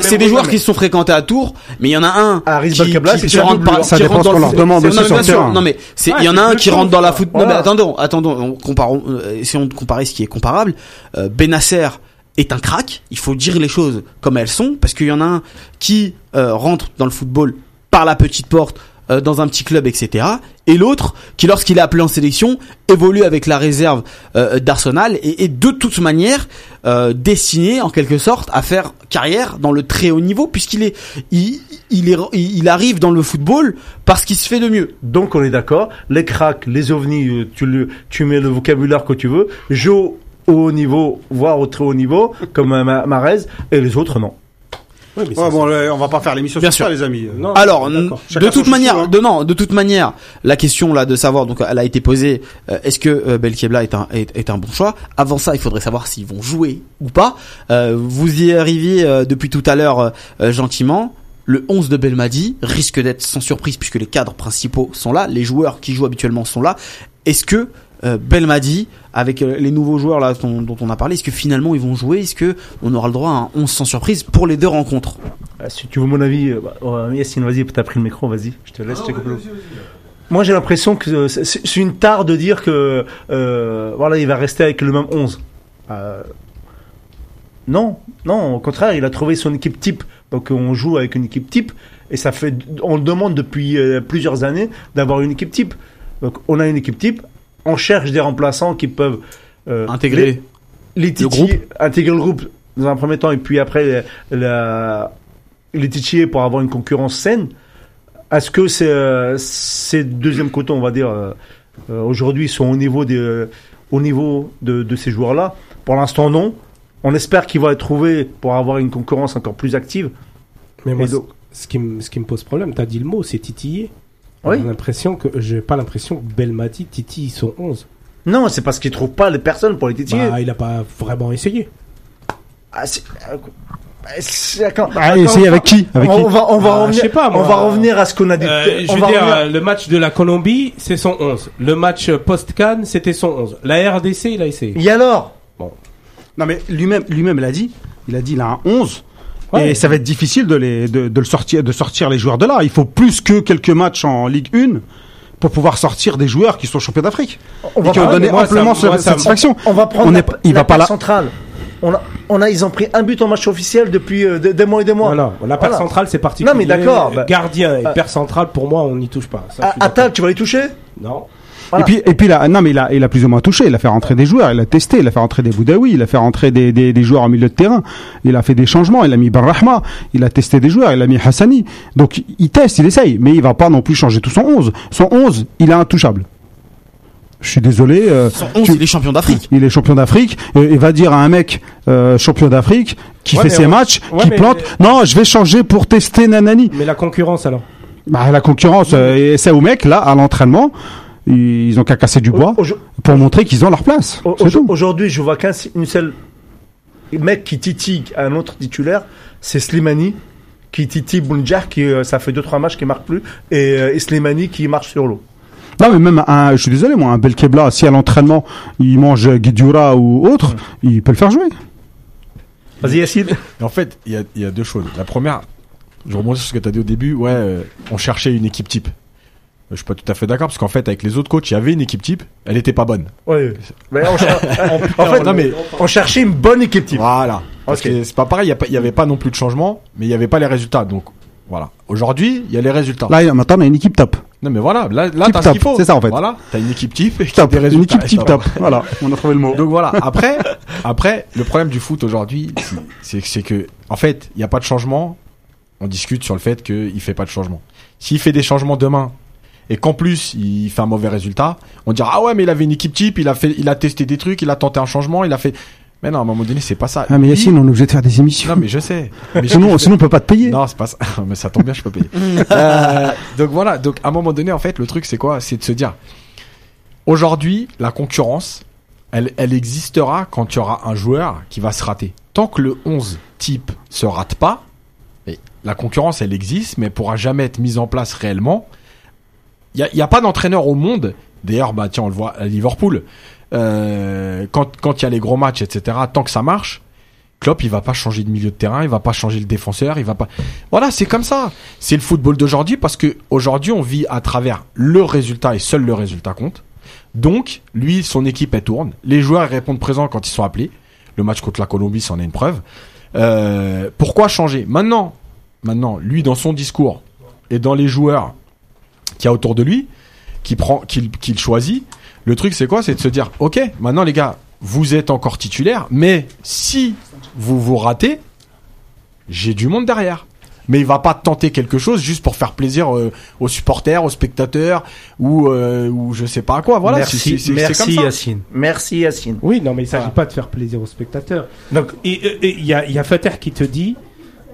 c'est des joueurs qui se sont fréquentés à Tours, mais il y en a un Aris qui, qui, qui rentre pas, ça dépend ce qu'on leur demande aussi sur le terrain. Non mais c'est il y en a un qui rentre dans la foot. Non mais attendons, attendons, comparons euh, essayons de comparer ce qui est comparable. Euh, Benasser est un crack, il faut dire les choses comme elles sont parce qu'il y en a un qui euh, rentre dans le football par la petite porte euh, dans un petit club, etc. Et l'autre qui, lorsqu'il est appelé en sélection, évolue avec la réserve euh, d'Arsenal et, de toute manière euh, destiné en quelque sorte à faire carrière dans le très haut niveau puisqu'il est il, il, est, il arrive dans le football parce qu'il se fait de mieux. Donc on est d'accord, les cracks, les ovnis, tu, le, tu mets le vocabulaire que tu veux, joue au haut niveau, voire au très haut niveau, comme Marez, et les autres non. Ouais, mais bon, on va pas faire l'émission sur ça, les amis. Non, Alors, de toute manière, hein. de non, de toute manière, la question là de savoir, donc elle a été posée, euh, est-ce que euh, Belkebla est un est, un bon choix? Avant ça, il faudrait savoir s'ils vont jouer ou pas. Euh, vous y arriviez euh, depuis tout à l'heure gentiment. Le 11 de Belmadi risque d'être sans surprise puisque les cadres principaux sont là, les joueurs qui jouent habituellement sont là. Est-ce que euh, Belmadi avec euh, les nouveaux joueurs là dont, on a parlé Est-ce que finalement ils vont jouer? Est-ce que on aura le droit à un 11 sans surprise pour les deux rencontres? Euh, Si tu veux mon avis, bah, Yassine, vas-y, t'as pris le micro, vas-y, je te laisse. Ah, Moi j'ai l'impression que c'est une tare de dire que voilà il va rester avec le même 11. non, non, au contraire, il a trouvé son équipe type. Donc on joue avec une équipe type et ça fait, on le demande depuis plusieurs années d'avoir une équipe type. Donc on a une équipe type on cherche des remplaçants qui peuvent euh, intégrer les, le groupe. intégrer le groupe dans un premier temps et puis après la, les titiller pour avoir une concurrence saine. Est-ce que c'est euh, ces deuxième côté, on va dire, euh, aujourd'hui sont au niveau des, au niveau de, de ces joueurs-là? Pour l'instant, non. On espère qu'ils vont être trouvés pour avoir une concurrence encore plus active. Mais moi, ce, qui me, ce qui me pose problème, tu as dit le mot, c'est titiller. Oui. J'ai l'impression que j'ai pas l'impression que Belmati, Titi ils sont 11. Non, c'est parce qu'il trouve pas les personnes pour les titiller. Bah, il a pas vraiment essayé. Ah, c'est... Euh, ah, essayer avec qui? Avec on, va, on va ah, revenir. Pas, on va revenir à ce qu'on a dit. Euh, je veux dire, le match de la Colombie, c'est son 11. Le match post-Can, c'était son 11. La RDC, il a essayé. Et alors? Bon. Non mais lui-même, lui-même l'a dit. Il a dit il a un 11 et ça va être difficile de, les, de, de, le sortir, de sortir les joueurs de là. Il faut plus que quelques matchs en Ligue 1 pour pouvoir sortir des joueurs qui sont champions d'Afrique et qui ont donné amplement cette satisfaction. On, va prendre on la, il va pas la centrale. On a, on a, ils ont pris un but en match officiel depuis euh, des, mois et des mois. Non, la paire centrale, c'est particulier. Non, mais d'accord. Bah, Gardien et euh, paire centrale, pour moi, on n'y touche pas. Ça, Attal, tu vas les toucher? Non. Et puis, et puis là, non, mais il a, il a plus ou moins touché. Il a fait rentrer des joueurs, il a testé, il a fait rentrer des Boudaoui, il a fait rentrer des, des, des, joueurs au milieu de terrain. Il a fait des changements. Il a mis Barrahma, il a testé des joueurs, il a mis Hassani. Donc, il teste, il essaye, mais il va pas non plus changer tout son 11. Son 11, il est intouchable. Je suis désolé. Euh, son 11, il est champion d'Afrique. Il est champion d'Afrique. Et, va dire à un mec euh, champion d'Afrique qui fait ses matchs, qui plante. Non, je vais changer pour tester Nanani. Mais la concurrence alors? Bah, la concurrence, euh, c'est au mec là à l'entraînement ils ont qu'à casser du bois pour montrer qu'ils ont leur place. Aujourd'hui, je vois qu'un seul mec qui titille un autre titulaire, c'est Slimani qui titille Bounjar, qui euh, ça fait 2-3 matchs qui marque plus, et, euh, Slimani qui marche sur l'eau. Non, mais même un, je suis désolé, moi, un Belkebla, si à l'entraînement il mange Guidura ou autre, il peut le faire jouer. Vas-y, Yacine. En fait, il y, y a, deux choses. La première, je rebondis sur ce que tu as dit au début, ouais, euh, on cherchait une équipe type. Je suis pas tout à fait d'accord parce qu'en fait avec les autres coachs il y avait une équipe type, elle était pas bonne. Oui. Mais on, en fait, non, mais on cherchait une bonne équipe type. Voilà. Parce que c'est pas pareil, il y, avait pas non plus de changement, mais il y avait pas les résultats. Donc voilà. Aujourd'hui, il y a les résultats. Là maintenant on a une équipe top. Non mais voilà, là, là t'as ce qu'il faut. C'est ça en fait. Voilà, t'as une équipe type et top. Des résultats. Une équipe type top. voilà, on a trouvé le mot. Donc voilà. Après, après, le problème du foot aujourd'hui, c'est c'est que en fait, il y a pas de changement. On discute sur le fait qu'il fait pas de changement. S'il fait des changements demain et qu'en plus il fait un mauvais résultat, on dira ah ouais mais il avait une équipe type, il a fait, il a testé des trucs, il a tenté un changement, il a fait. Mais non, à un moment donné, c'est pas ça. Ah mais Yacine, on est obligé de faire des émissions. Non mais je sais. Mais sinon, sinon on peut pas te payer. Non, c'est pas ça. mais ça tombe bien, je peux payer. euh, donc voilà. Donc à un moment donné, en fait, le truc c'est quoi? C'est de se dire, aujourd'hui, la concurrence, elle, elle existera quand il y aura un joueur qui va se rater. Tant que le 11 type se rate pas, la concurrence, elle existe, mais elle pourra jamais être mise en place réellement il y a, pas d'entraîneur au monde. D'ailleurs, bah tiens, on le voit à Liverpool. euh, quand quand il y a les gros matchs, etc. Tant que ça marche, Klopp, il va pas changer de milieu de terrain, il va pas changer le défenseur, il va pas. Voilà, c'est comme ça. C'est le football d'aujourd'hui parce que aujourd'hui, on vit à travers le résultat et seul le résultat compte. Donc, lui, son équipe, elle tourne. Les joueurs ils répondent présents quand ils sont appelés. Le match contre la Colombie, c'en est une preuve. Euh, pourquoi changer? Maintenant, maintenant, lui, dans son discours et dans les joueurs qu'il y a autour de lui, qu'il prend, qu'il qu'il choisit, le truc, c'est quoi? C'est de se dire, ok, maintenant les gars, vous êtes encore titulaire, mais si vous vous ratez, j'ai du monde derrière. Mais il va pas tenter quelque chose juste pour faire plaisir euh, aux supporters, aux spectateurs ou euh, ou je sais pas à quoi. Voilà, merci, c'est- c'est- c'est merci comme ça. Yacine. Merci Yacine. Oui, non, mais il s'agit Voilà. pas de faire plaisir aux spectateurs. Donc, et il y a, y a Fater qui te dit,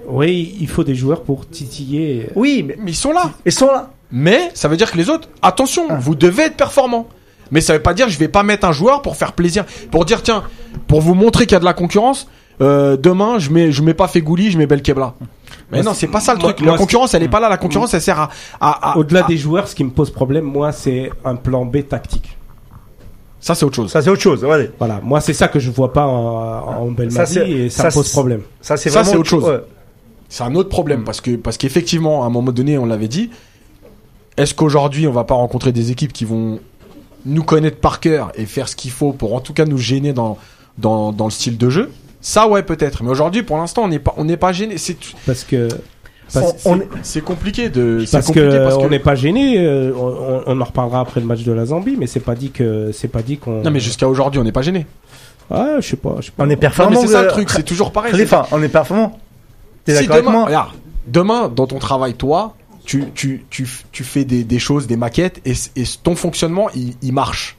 oui, il faut des joueurs pour titiller. oui, mais Mais ils sont là. ils sont là. Mais ça veut dire que les autres, attention, vous devez être performant. Mais ça veut pas dire je vais pas mettre un joueur pour faire plaisir, pour dire tiens, pour vous montrer qu'il y a de la concurrence. euh, demain, je mets je mets pas Fegouli, je mets Belkebla. Mais Moi, non, c'est- pas ça le moi- truc. moi, la concurrence, elle est pas là. La concurrence, elle sert à, à, à- Au-delà à- des joueurs, ce qui me pose problème, moi, c'est un plan B tactique. Ça, c'est autre chose. Ça c'est autre chose. Allez. Voilà, moi, c'est ça que je vois pas en, en Belmadi Ça, c'est- et ça, ça, pose problème. Ça c'est Ça, vraiment c'est autre chose. ouais. C'est un autre problème parce que parce qu'effectivement, à un moment donné, on l'avait dit. Est-ce qu'aujourd'hui, on va pas rencontrer des équipes qui vont nous connaître par cœur et faire ce qu'il faut pour en tout cas nous gêner dans dans, dans le style de jeu? Ça, ouais, peut-être. Mais aujourd'hui, pour l'instant, on n'est pas on n'est pas gêné. C'est Parce que c'est- compliqué de c'est parce que compliqué parce que on n'est pas gêné. euh, on, on en reparlera après le match de la Zambie, mais c'est pas dit que c'est pas dit qu'on. non mais jusqu'à aujourd'hui, on n'est pas gêné. Ouais, je sais pas. Je sais pas. On est Non, mais performant. c'est ça le euh, truc, c'est toujours pareil. On est performant. T'es Si d'accord avec demain, moi? regarde, demain, dans ton travail, toi, tu, tu, tu, tu fais des, des choses, des maquettes, et, et ton fonctionnement, il, il marche.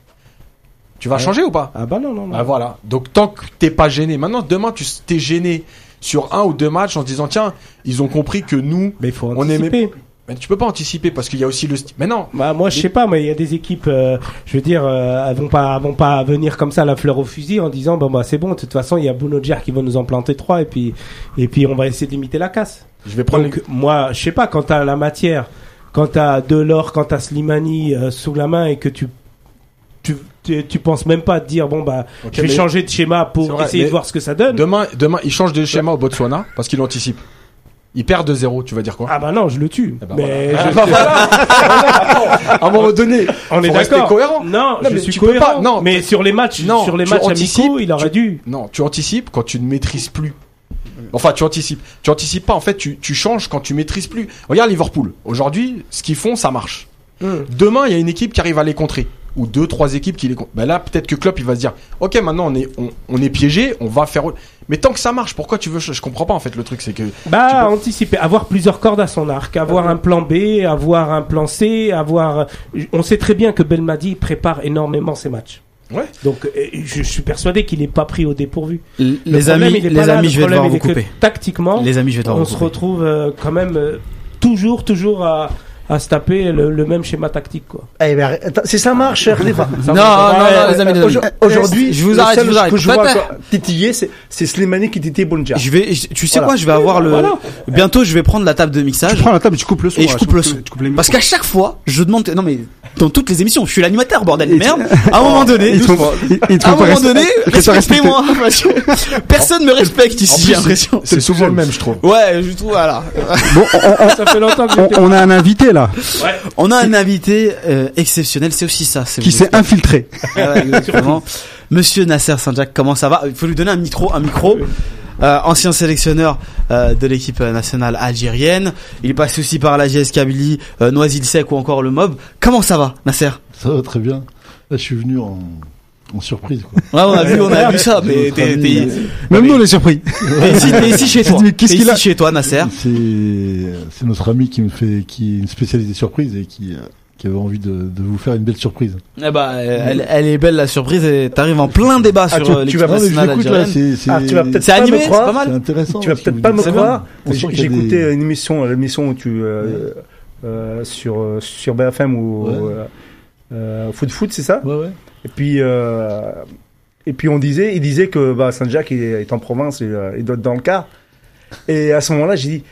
Tu vas Ouais. changer ou pas? Ah bah non non non. Ah voilà. Donc tant que t'es pas gêné, maintenant demain tu t'es gêné sur un ou deux matchs en se disant tiens, ils ont compris que nous, mais faut on est anticiper. Mais tu peux pas anticiper parce qu'il y a aussi le style. Mais non. Bah, moi, je sais pas, mais il y a des équipes, euh, je veux dire, euh, elles vont pas, elles vont pas venir comme ça la fleur au fusil en disant, bon bah c'est bon, de toute façon, il y a Bruno Djer qui va nous en planter trois et puis, et puis on va essayer de limiter la casse. Je vais prendre. Donc moi, je sais pas, quand t'as la matière, quand t'as Delors, quand t'as Slimani euh, sous la main et que tu, tu, tu, tu penses même pas te dire, bon bah, je vais changer de schéma pour vrai, essayer de voir ce que ça donne. Demain, demain, ils changent de schéma au Botswana parce qu'ils anticipent. Perdent de zéro. Tu vas dire quoi Ah bah non, je le tue. Eh ben mais voilà. je- Ah bah À un moment donné, on est d'accord. cohérent. Non, Non, je mais suis cohérent. pas- non, mais sur les matchs, non, sur les matchs amicaux, il aurait tu- dû. Non, tu anticipes quand tu ne maîtrises plus. Enfin, tu anticipes. Tu anticipes pas. En fait, tu, tu changes quand tu maîtrises plus. Regarde Liverpool. Aujourd'hui, ce qu'ils font, ça marche. Hum. Demain, il y a une équipe qui arrive à les contrer. Ou deux, trois équipes qui les contrent. Ben là, peut-être que Klopp, il va se dire, ok, maintenant on est, on, on est piégé, on va faire. Mais tant que ça marche, pourquoi tu veux je, comprends pas en fait le truc, c'est que. Bah, peux- anticiper, avoir plusieurs cordes à son arc, avoir un plan B, avoir un plan C, avoir. On sait très bien que Belmadi prépare énormément ses matchs. Ouais. Donc, euh, je, suis persuadé qu'il n'est pas pris au dépourvu. Les problème, amis, les là. amis, Le je vais devoir vous couper. Tactiquement, Les amis, je vais devoir on vous se retrouve euh, quand même euh, toujours, toujours à, à se taper le, le même schéma tactique, quoi. Eh ben, c'est ça marche, Khalifa. Non, non, non, les amis, les amis. Aujourd- Aujourd'hui, Je vous le arrête, je vous arrête. que je vois titiller, c'est c'est Slimani qui titille Bonja. Je vais, je- tu sais Voilà. quoi, je vais avoir le. voilà. Bientôt, je vais prendre la table de Tu mixage. prends la table, tu coupes le son. Et je coupe le son. Tu Parce qu'à chaque fois, je demande. Non mais dans toutes les émissions, je suis l'animateur, bordel merde. À un moment donné, à un moment donné, respectez-moi. Personne me respecte ici, j'ai l'impression. C'est souvent le même, je trouve. Ouais, je trouve, voilà. Bon, on, Ça fait longtemps on a un invité là On a un invité euh, exceptionnel, c'est aussi ça. c'est qui s'est infiltré. Ah ouais, exactement. Monsieur Nasser Saint-Jacques, comment ça va? Il faut lui donner un micro, un micro. Euh, ancien sélectionneur euh, de l'équipe nationale algérienne. Il est passé aussi par la GS Kabylie, euh, Noisy-le-Sec ou encore le Mob. Comment ça va, Nasser? Ça va très bien. Là, je suis venu en, en surprise. Quoi. Ouais, on a vu, on a vu ça, mais t'es, t'es, euh, Même nous, on est surpris. t'es ici, t'es ici chez toi. Mais qu'est-ce T'es qu'il ici a chez toi, Nasser. C'est c'est notre ami qui me fait qui est une spécialité surprise et qui euh, qui avait envie de, de vous faire une belle surprise. Eh bah, elle, elle est belle la surprise et t'arrives en plein débat Ah, sur tu- euh, tu vas- là, c'est c'est Ah, tu vas peut-être C'est pas me animé, c'est croire. pas mal. c'est intéressant. Tu vas peut-être pas me croire. J'ai écouté une émission, l'émission où tu euh, euh, sur euh, sur BFM ou Ouais. euh, euh, Foot Foot, c'est ça? Ouais, ouais. Et puis euh, et puis on disait, il disait que bah, Saint-Jacques est, est en province et euh, il doit être dans le cas. Et à ce moment-là, j'ai dit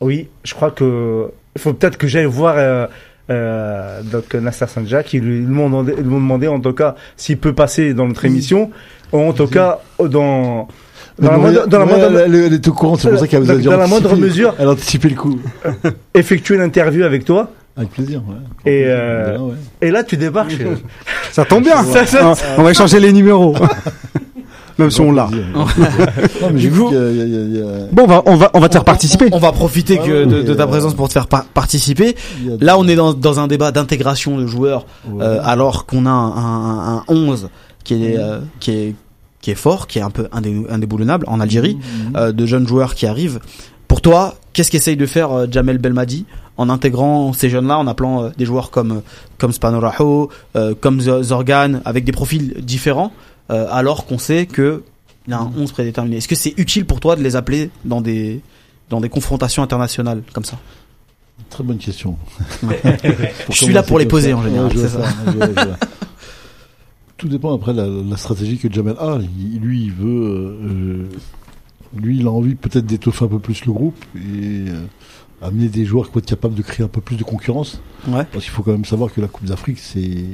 oui, je crois que il faut peut-être que j'aille voir euh, euh, donc Nasser lui, lui m'ont demandé, en tout cas s'il peut passer dans notre émission, ou en tout cas dans dans la moindre, dans la Ouais, moindre- elle, elle est au courant, c'est pour ça qu'elle vous a dit dans la moindre anticiper. mesure. Elle a anticipé le coup. effectuer une interview avec toi. Avec plaisir, ouais. Et, De euh, là, ouais. Et là, tu débarques. chez- Ça tombe bien. Ça, ça- on va échanger les numéros. Même si on l'a. Bon, on va, on va, on va te faire participer. On va profiter que de, ta euh, présence pour te faire par- participer. Là, on est dans, dans un débat d'intégration de joueurs, Ouais. euh, alors qu'on a un, un, un 11 qui est, euh, qui est qui est fort, qui est un peu indé- indéboulonnable en Algérie, Mhm. euh, de jeunes joueurs qui arrivent. Pour toi, qu'est-ce qu'essaye de faire euh, Jamel Belmadi en intégrant ces jeunes-là, en appelant euh, des joueurs comme comme Spanorajo, euh, comme Z- Zorgan, avec des profils différents, euh, alors qu'on sait que il y a un 11 prédéterminé. Est-ce que c'est utile pour toi de les appeler dans des dans des confrontations internationales comme ça? Très bonne question. Je suis là pour les poser en général, Ouais, ça. Tout dépend après la, la stratégie que Jamel a. Il- lui, il veut, euh, lui, il a envie peut-être d'étoffer un peu plus le groupe et euh, amener des joueurs qui vont être capables de créer un peu plus de concurrence. Ouais. Parce qu'il faut quand même savoir que la Coupe d'Afrique, c'est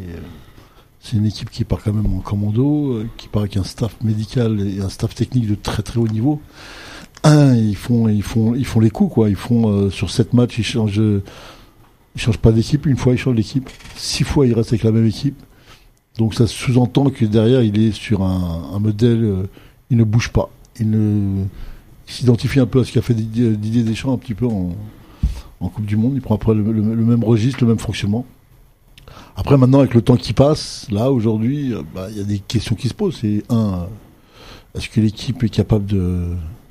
c'est une équipe qui part quand même en commando, euh, qui part avec un staff médical et un staff technique de très très haut niveau. Un, ils font ils font ils font les coups quoi. Ils font euh, sur sept matchs, ils changent ils changent pas d'équipe. Une fois ils changent d'équipe, six fois ils restent avec la même équipe. Donc ça sous-entend que derrière il est sur un, un modèle, euh, il ne bouge pas, il ne s'identifie un peu à ce qu'a fait Didier, Deschamps un petit peu en, Coupe du Monde. Il prend après le, même registre, le même fonctionnement. Après, maintenant, avec le temps qui passe, là, aujourd'hui, euh, bah, il y a des questions qui se posent. C'est un, est-ce que l'équipe est capable de,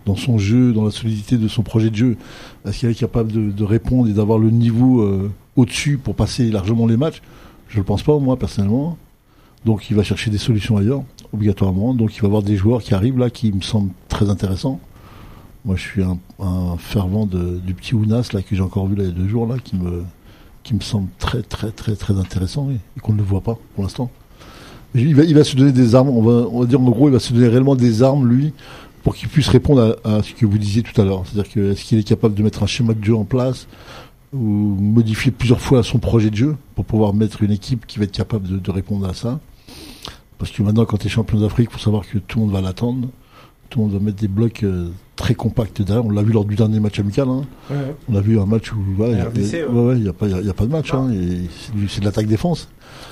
dans son jeu, dans la solidité de son projet de jeu, est-ce qu'elle est capable de, de répondre et d'avoir le niveau euh, au-dessus pour passer largement les matchs? Je ne le pense pas, moi, personnellement. Donc, il va chercher des solutions ailleurs, obligatoirement. Donc, il va avoir des joueurs qui arrivent là, qui me semblent très intéressants. Moi, je suis un, fervent de, du petit Ounas là que j'ai encore vu il y a deux jours là, qui me qui me semble très très très très intéressant et, qu'on ne le voit pas pour l'instant. Il va, il va se donner des armes. On va, on va dire en gros, il va se donner réellement des armes lui pour qu'il puisse répondre à, ce que vous disiez tout à l'heure. C'est-à-dire que est-ce qu'il est capable de mettre un schéma de jeu en place ou modifier plusieurs fois son projet de jeu pour pouvoir mettre une équipe qui va être capable de répondre à ça? Parce que maintenant, quand tu es champion d'Afrique, il faut savoir que tout le monde va l'attendre. Tout le monde va mettre des blocs euh, très compacts derrière. On l'a vu lors du dernier match amical. hein. Ouais. On a vu un match où il y a- RDC, ouais. ouais, ouais, il n'y a, pas- il y a- il y a pas de match. Hein, et c'est de l'attaque-défense.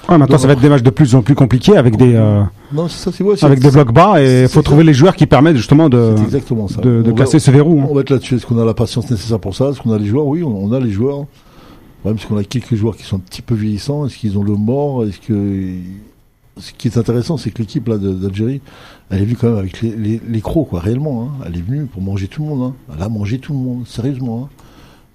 Ouais, maintenant, ça va être des matchs de plus en plus compliqués avec des, euh, Non, c'est ça, c'est ouais, c'est- avec des blocs bas et il faut trouver les joueurs qui permettent justement de, C'est exactement ça. de, de On va- casser ce verrou. hein. On va être là-dessus. Est-ce qu'on a la patience nécessaire pour ça? Est-ce qu'on a les joueurs? Oui, on, on a les joueurs. Ouais, parce qu'on a quelques joueurs qui sont un petit peu vieillissants. Est-ce qu'ils ont le mort? Est-ce que ce qui est intéressant, c'est que l'équipe là d'Algérie, elle est venue quand même avec les, les, les crocs, quoi, réellement. hein. Elle est venue pour manger tout le monde. Hein. Elle a mangé tout le monde, sérieusement. hein.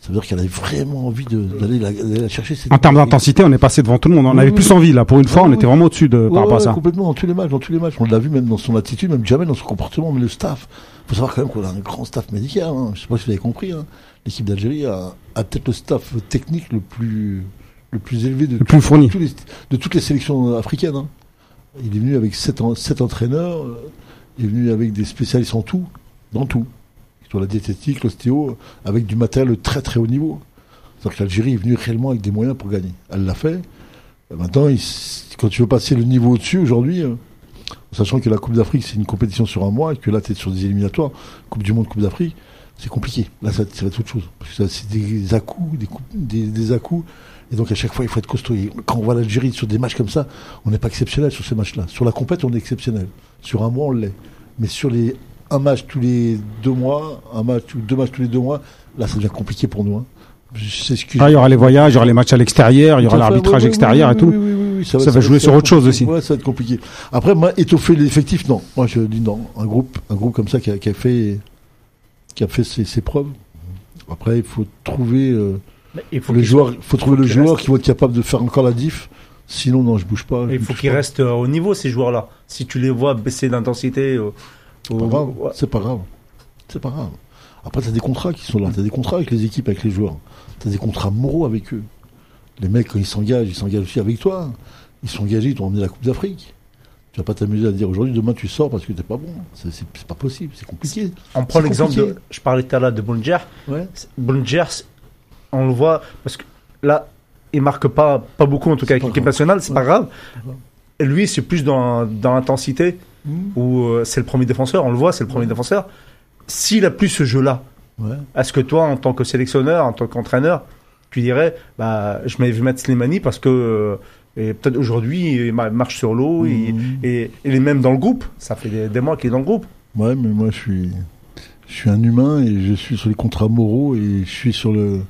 Ça veut dire qu'elle avait vraiment envie d'aller la, chercher. En termes d'intensité, on est passé devant tout le monde. On Oui, avait oui, plus envie là. Pour une fois, on oui. était vraiment au-dessus de Ouais, par rapport à ça. complètement dans tous les matchs, dans tous les matchs. On l'a vu même dans son attitude, même jamais dans son comportement, mais le staff. Faut savoir quand même qu'on a un grand staff médical. Hein. Je sais pas si vous avez compris. Hein. L'équipe d'Algérie a, a peut-être le staff technique le plus le plus élevé de, Le plus fourni. tous les- de toutes les sélections africaines. hein. Il est venu avec sept, en- sept entraîneurs. euh, Il est venu avec des spécialistes en tout, dans tout. Sur la diététique, l'ostéo, avec du matériel de très très haut niveau. Que l'Algérie est venue réellement avec des moyens pour gagner. Elle l'a fait. Maintenant, quand tu veux passer le niveau au-dessus aujourd'hui, euh, sachant que la Coupe d'Afrique c'est une compétition sur un mois et que là tu es sur des éliminatoires, Coupe du Monde, Coupe d'Afrique, c'est compliqué. Là ça, ça va être chose. Parce que c'est des à-coups, des, des, des à-coups. Et donc à chaque fois il faut être costaud. Et quand on voit l'Algérie sur des matchs comme ça, on n'est pas exceptionnel sur ces matchs-là. Sur la compète on est exceptionnel. Sur un mois on l'est. Mais sur les un match tous les deux mois, un match ou deux matchs tous les deux mois, là ça devient compliqué pour nous. hein. C'est ce que Ah, il y aura les voyages, il y aura les matchs à l'extérieur, il y aura l'arbitrage extérieur et tout. oui, oui, oui, Ça va jouer sur autre chose aussi. Ouais, ça va être compliqué. Après, moi, étoffer l'effectif, non. Moi, je dis non. Un groupe, un groupe comme ça qui a, qui a fait, qui a fait ses, ses preuves. Après, il faut trouver euh, Il faut le joueur. Faut trouver le joueur reste. qui va être capable de faire encore la diff. Sinon, non, je bouge pas. je Il faut qu'ils restent euh, au niveau, ces joueurs-là. Si tu les vois baisser d'intensité. euh, C'est pas grave. ouais. C'est pas grave. C'est pas grave. Après, t'as des contrats qui sont là. T'as des contrats avec les équipes, avec les joueurs. T'as des contrats moraux avec eux. Les mecs, quand ils s'engagent, ils s'engagent aussi avec toi. Ils sont engagés, ils t'ont emmené la Coupe d'Afrique. Tu vas pas t'amuser à dire aujourd'hui, demain tu sors parce que t'es pas bon. C'est c'est- c'est pas possible, c'est compliqué. On prend l'exemple de. Je parlais tout à l'heure de Bonger. Ouais. Bonger, on le voit parce que là, il marque pas, pas beaucoup, en tout cas, avec l'équipe nationale, c'est pas grave. Lui, c'est plus dans, dans l'intensité, Mmh. où euh, c'est le premier défenseur, on le voit, c'est le premier défenseur. S'il a plus ce jeu-là, Ouais. est-ce que toi, en tant que sélectionneur, en tant qu'entraîneur, tu dirais, bah, je m'avais vu mettre Slimani parce que, euh, et peut-être aujourd'hui, il ma- marche sur l'eau, Mmh. et il est même dans le groupe. Ça fait des, des mois qu'il est dans le groupe. Ouais, mais moi je suis, je suis un humain et je suis sur les contrats moraux et je suis sur le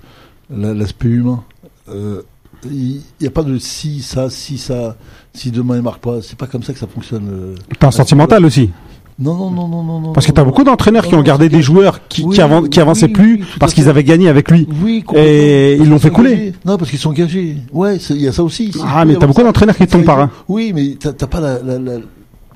l'aspect humain. Euh, Il n'y a pas de si ça, si ça, si demain il marque pas. C'est pas comme ça que ça fonctionne. euh. T'as un sentimental aussi. Non, non, non, non, non. Parce que t'as non. beaucoup d'entraîneurs qui ont gardé des joueurs qui, qui, avan- qui avançaient plus parce qu'ils avaient gagné avec lui. Oui. Et ils l'ont fait couler. Non, parce qu'ils sont engagés. Ouais, il y a ça aussi. Ah, mais t'as beaucoup d'entraîneurs qui tombent par un. Oui, mais t'as pas la,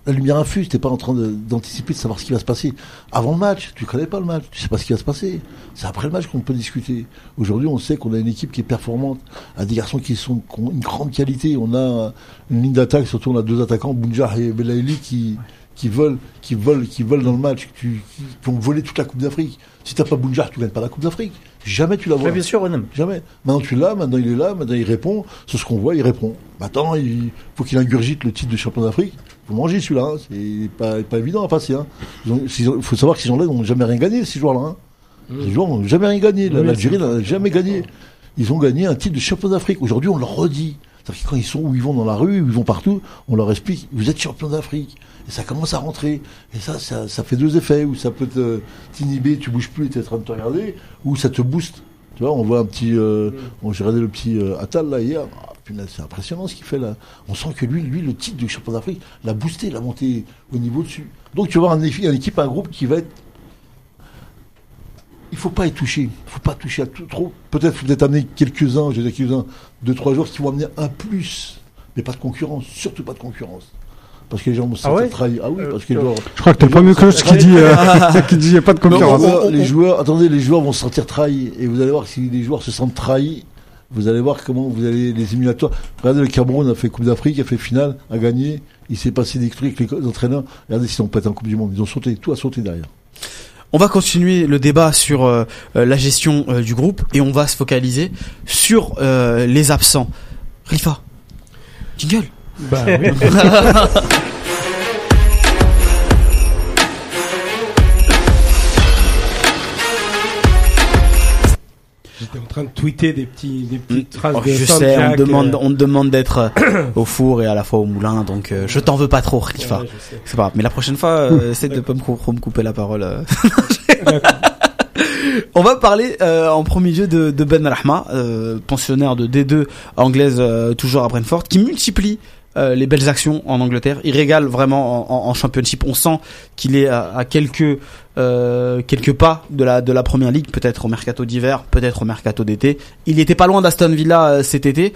la, lumière infuse, t'es pas en train d'anticiper, de, savoir ce qui va se passer. Avant le match, tu connais pas le match, tu sais pas ce qui va se passer. C'est après le match qu'on peut discuter. Aujourd'hui, on sait qu'on a une équipe qui est performante, a des garçons qui, sont, ont une grande qualité. On a une ligne d'attaque, surtout on a deux attaquants, Bounjar et Belaïli, qui, qui volent, qui volent, qui volent dans le match, qui, qui, qui ont toute la Coupe d'Afrique. Si t'as pas Bounjar, tu gagnes pas la Coupe d'Afrique. Jamais tu la vois. bien sûr, Renem. Jamais. Maintenant tu l'as, maintenant il est là, maintenant il répond. Sur ce qu'on voit, il répond. Maintenant, il faut qu'il ingurgite le titre de champion d'Afrique. Faut manger celui-là. hein. C'est pas, pas évident à passer. Hein. Il faut savoir que ces gens-là n'ont jamais rien gagné, ces joueurs-là. Hein. Ces joueurs n'ont jamais rien gagné. La- Oui, L'Algérie n'a jamais gagné. Ils ont gagné un titre de champion d'Afrique. Aujourd'hui, on leur redit. C'est-à-dire que quand ils sont où ils vont dans la rue, où ils vont partout, on leur explique, vous êtes champion d'Afrique. Et ça commence à rentrer. Et ça, ça, fait deux effets. Où ça peut t'inhiber, tu bouges plus tu es en train de te regarder. Ou ça te booste. Tu vois, on voit un petit. Euh, J'ai regardé le petit euh, Attal là hier. Ah, c'est impressionnant ce qu'il fait là. On sent que lui, lui, le titre de champion d'Afrique, l'a boosté, l'a monté au niveau dessus. Donc tu vas avoir un, une équipe, un groupe qui va être. Il faut pas y toucher. Il faut pas toucher à tout trop. Peut-être faut peut-être amener quelques-uns, je quelques-uns, deux, trois jours qui vont amener un plus. Mais pas de concurrence, surtout pas de concurrence. Parce que les gens vont se Ah sentir ouais trahis. Ah oui, Euh, parce que les gens. Je crois que t'es le premier coach qui dit, euh, qui dit y a pas de Non, concurrence. non, les joueurs, attendez, les joueurs vont se sentir trahis. Et vous allez voir que si les joueurs se sentent trahis, vous allez voir comment vous allez les éliminatoires. Regardez, le Cameroun a fait Coupe d'Afrique, a fait finale, a gagné. Il s'est passé des trucs avec les entraîneurs. Regardez s'ils ont pas été en Coupe du Monde. Ils ont sauté, tout a sauté derrière. On va continuer le débat sur euh, euh, la gestion euh, du groupe et on va se focaliser sur euh, les absents. Rifa, jingle. Bah oui. J'étais en train de tweeter des petits, des petites phrases Oh, de je sais, on demande, euh, on demande d'être euh, au four et à la fois au moulin, donc euh, je t'en veux pas trop, Rifa. ouais. C'est pas grave. Mais la prochaine fois, euh, essaie de pas me, cou- me couper la parole. On va parler euh, en premier lieu de, de Ben Rahma, euh, pensionnaire de D2 anglaise euh, toujours à Brentford, qui multiplie euh, les belles actions en Angleterre. Il régale vraiment en, championship. On sent qu'il est à, quelques euh, quelques pas de la de la première ligue, peut-être au mercato d'hiver, peut-être au mercato d'été. Il était pas loin d'Aston Villa euh, cet été.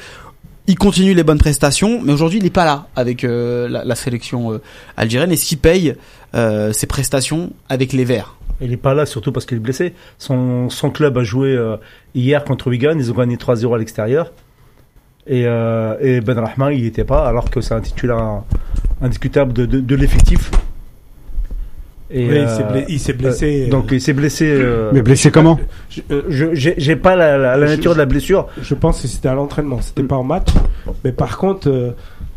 Il continue les bonnes prestations, mais aujourd'hui il n'est pas là avec la, sélection algérienne. Est-ce qu'il paye ses prestations avec les Verts Il est pas là surtout parce qu'il est blessé. Son, club a joué hier contre Wigan. Ils ont gagné 3-0 à l'extérieur. Et, euh, et Ben Rahman, il n'y était pas, alors que c'est un titulaire indiscutable de, de, de l'effectif. Et, Oui, euh, s'est blessé. Il s'est blessé euh, donc il s'est blessé. euh, Mais blessé comment? je, euh, j'ai pas la, la, la Je- nature de la blessure. je pense que c'était à l'entraînement, c'était pas en match. Mais par contre, euh,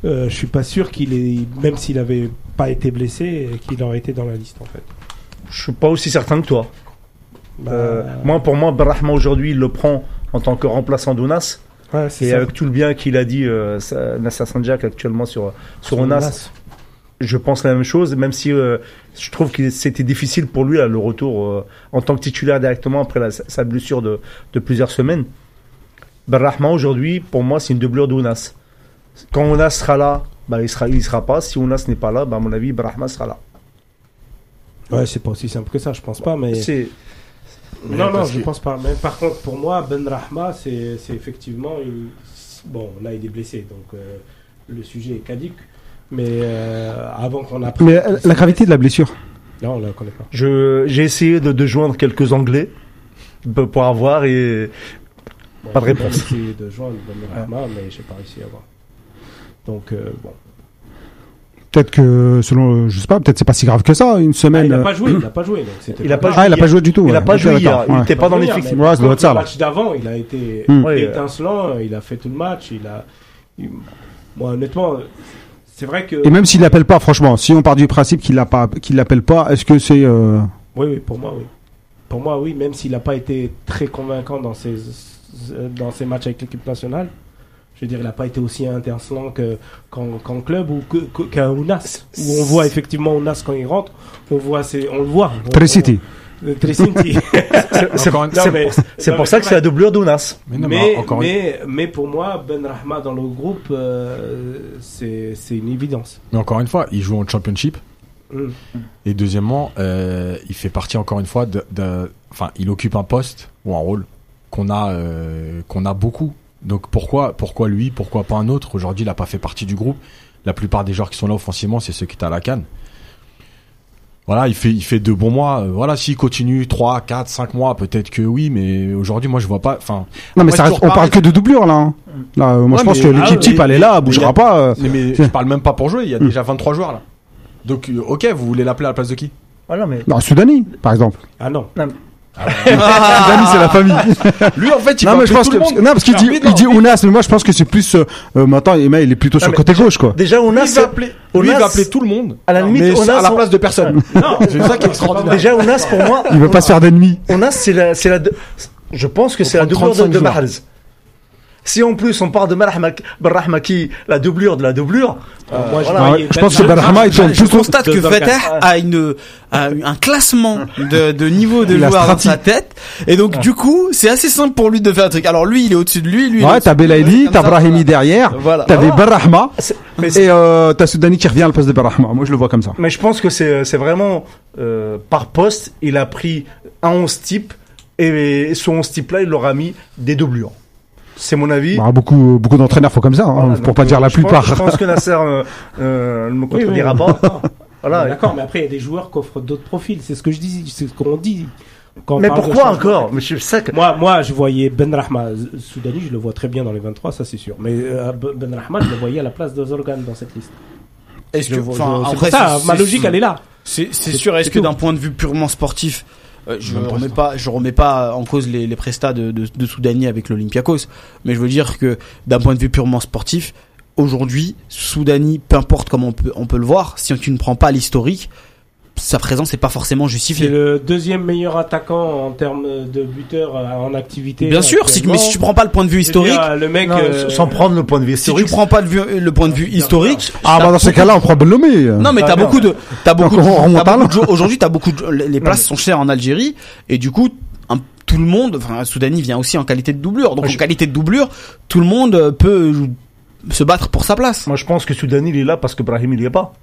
euh, je suis pas sûr qu'il est, même s'il avait pas été blessé, qu'il aurait été dans la liste en fait. Je suis pas aussi certain que toi. Bah, Euh, moi, pour moi, Ben Rahman aujourd'hui, il le prend en tant que remplaçant d'Ounas. Ouais, Et ça. avec tout le bien qu'il a dit euh, Nasser Sanjak actuellement sur sur Ounas, je pense la même chose, même si euh, je trouve que c'était difficile pour lui là, le retour euh, en tant que titulaire directement après la- sa blessure de, de plusieurs semaines. Ben Rahman aujourd'hui, pour moi, c'est une doublure d'Ounas. Quand Ounas sera là, ben, il sera, il sera pas. Si Ounas n'est pas là, ben, à mon avis, Ben Rahman sera là. Ouais, c'est pas aussi simple que ça, je pense pas. Mais non, non, je que- pense pas. Mais par contre, pour moi, Ben Rahma, c'est c'est effectivement une... bon. Là, il est blessé, donc euh, le sujet est caduque. Mais euh, avant qu'on apprenne, Mais euh, la gravité de la blessure? non, on la connaît pas. Je, j'ai essayé de, de joindre quelques Anglais pour avoir et Bon, Pas de j'ai réponse. essayé de joindre Ben Rahma, mais j'ai pas réussi à voir. Donc euh, bon. Peut-être que selon, je sais pas, peut-être c'est pas si grave que ça. Une Ah, semaine. il a euh, pas joué, il a pas joué. donc Il a pas. Ah, il a pas joué du tout. Il a pas joué hier. Il ouais. était pas dans l'effectif. mais Ouais, ça doit contre être ça, Le là. match d'avant, il a été Hmm. Euh, étincelant, il a fait tout le match, il a. il- Moi, honnêtement, c'est vrai que. Et même s'il l'appelle pas, franchement, si on part du principe qu'il l'a pas, qu'il l'appelle pas, est-ce que c'est euh, Oui, oui, pour moi, oui. Pour moi, oui, même s'il n'a pas été très convaincant dans ses, dans ses matchs avec l'équipe nationale, je veux dire, il n'a pas été aussi que- qu'en qu'en club ou qu'à Ounas, où on voit effectivement Ounas quand il rentre, on, voit ses- on le voit. Euh, Tricity. C'est pour, c'est non, pour mais ça que c'est la doublure d'Ounas. Mais mais, mais encore une- mais, mais pour moi, Ben Rahma dans le groupe, euh, c'est une évidence. mais encore une fois, il joue en championship. Mm. Et deuxièmement, euh, il fait partie encore une fois de- enfin, il occupe un poste ou un rôle qu'on a, euh, qu'on a beaucoup. Donc pourquoi, pourquoi lui, pourquoi pas un autre? Aujourd'hui, il a pas fait partie du groupe. La plupart des joueurs qui sont là offensivement, c'est ceux qui étaient à la canne. Voilà, il fait, il fait deux bons mois. Euh, Voilà, s'il continue 3, 4, 5 mois, peut-être que oui, mais aujourd'hui, moi, je vois pas, enfin, Non, mais ça reste- on parle que de doublure là. hein. Là, euh, moi, Ouais, je pense mais- que ah, l'équipe type, elle est là, elle mais bougera a- pas. euh. mais, mais je parle même pas pour jouer. Il y a déjà 23 joueurs là. Donc, ok, vous voulez l'appeler à la place de qui? Ah non, mais. Non, Soudani, par exemple. Ah non. Soudani, c'est la famille. Lui, en fait, il non, va mais je appeler pense tout que, le monde. non, parce qu'il dit, il dit Ounas, mais moi, je pense que c'est plus, euh, euh, maintenant, Emma, il est plutôt sur le côté gauche, quoi. Déjà, Lui, Ounas. il va appeler, lui, il va appeler tout le monde. À la limite, mais Ounas, à la place de personne. Non, C'est ça qui est extraordinaire. Déjà, Ounas, pour moi. Il veut pas se faire d'ennemis. Ounas, c'est la, c'est la, je pense que c'est la doublure de, 35 de joueurs. Mahrez. Si en plus on part de Marhmak- Barrahmaki, la doublure de la doublure, Euh, moi, je voilà. Pense que Rahma- Benrahma, il tourne Je plus constate que Ouais. a une a un classement de, de niveau de joueurs dans sa tête et donc du coup c'est assez simple pour lui de faire un truc. Alors lui il est au-dessus de lui, lui. il est Ouais, t'as Belaïli, t'as ça, Brahimi derrière, Voilà. t'avais Barrahma, mais c'est- et euh, t'as Soudani qui revient à la place de Barrahma. Moi, je le vois comme ça. mais je pense que c'est, c'est vraiment euh, par poste, il a pris un 11 type et ce 11 type là, il leur a mis des doublures. C'est mon avis. Bah, beaucoup, beaucoup d'entraîneurs font comme ça, hein, Voilà, pour donc, pas dire euh, la je pense- plupart. Je pense que Nasser euh, euh, ne me Oui, oui, contredira oui, pas. d'accord. Voilà. D'accord, mais après, il y a des joueurs qui offrent d'autres profils. C'est ce que je dis, c'est ce qu'on dit. quand Mais pourquoi encore que Moi, moi, je voyais Ben Rahma, Soudani, je le vois très bien dans les 23, ça c'est sûr. Mais euh, Ben Rahma, je le voyais à la place de Zorgan dans cette liste. Est-ce que, vois- enfin, je- c'est après, pour ça, c'est- ma c'est- logique, elle est là. C'est c'est C'est- sûr. Est-ce c'est que tout. d'un point de vue purement sportif, euh, je pas remets pas, je remets pas en cause les, les prestats de, de, de Soudani avec l'Olympiakos, mais je veux dire que d'un point de vue purement sportif, aujourd'hui, Soudani, peu importe comment on peut, on peut le voir, si tu ne prends pas l'historique, sa présence n'est pas forcément C'est justifiée. le deuxième meilleur attaquant en termes de buteur euh, en activité. Bien sûr, si, tu- mais si tu prends pas le point de vue veux dire, historique, le mec, Non, euh, sans prendre le point de vue si tu historique, prends pas le, vue- le point de vue historique, Ah, bah, dans ces cas-là, on prend Bellomé. Non mais t'as beaucoup de t'as beaucoup aujourd'hui t'as beaucoup de les places sont chères en Algérie et du coup tout le monde enfin Soudani vient aussi en qualité de doublure donc Moi, en qualité de doublure tout le monde euh, peut se battre pour sa place. moi je pense que Soudani il est là parce que Brahim il y est pas.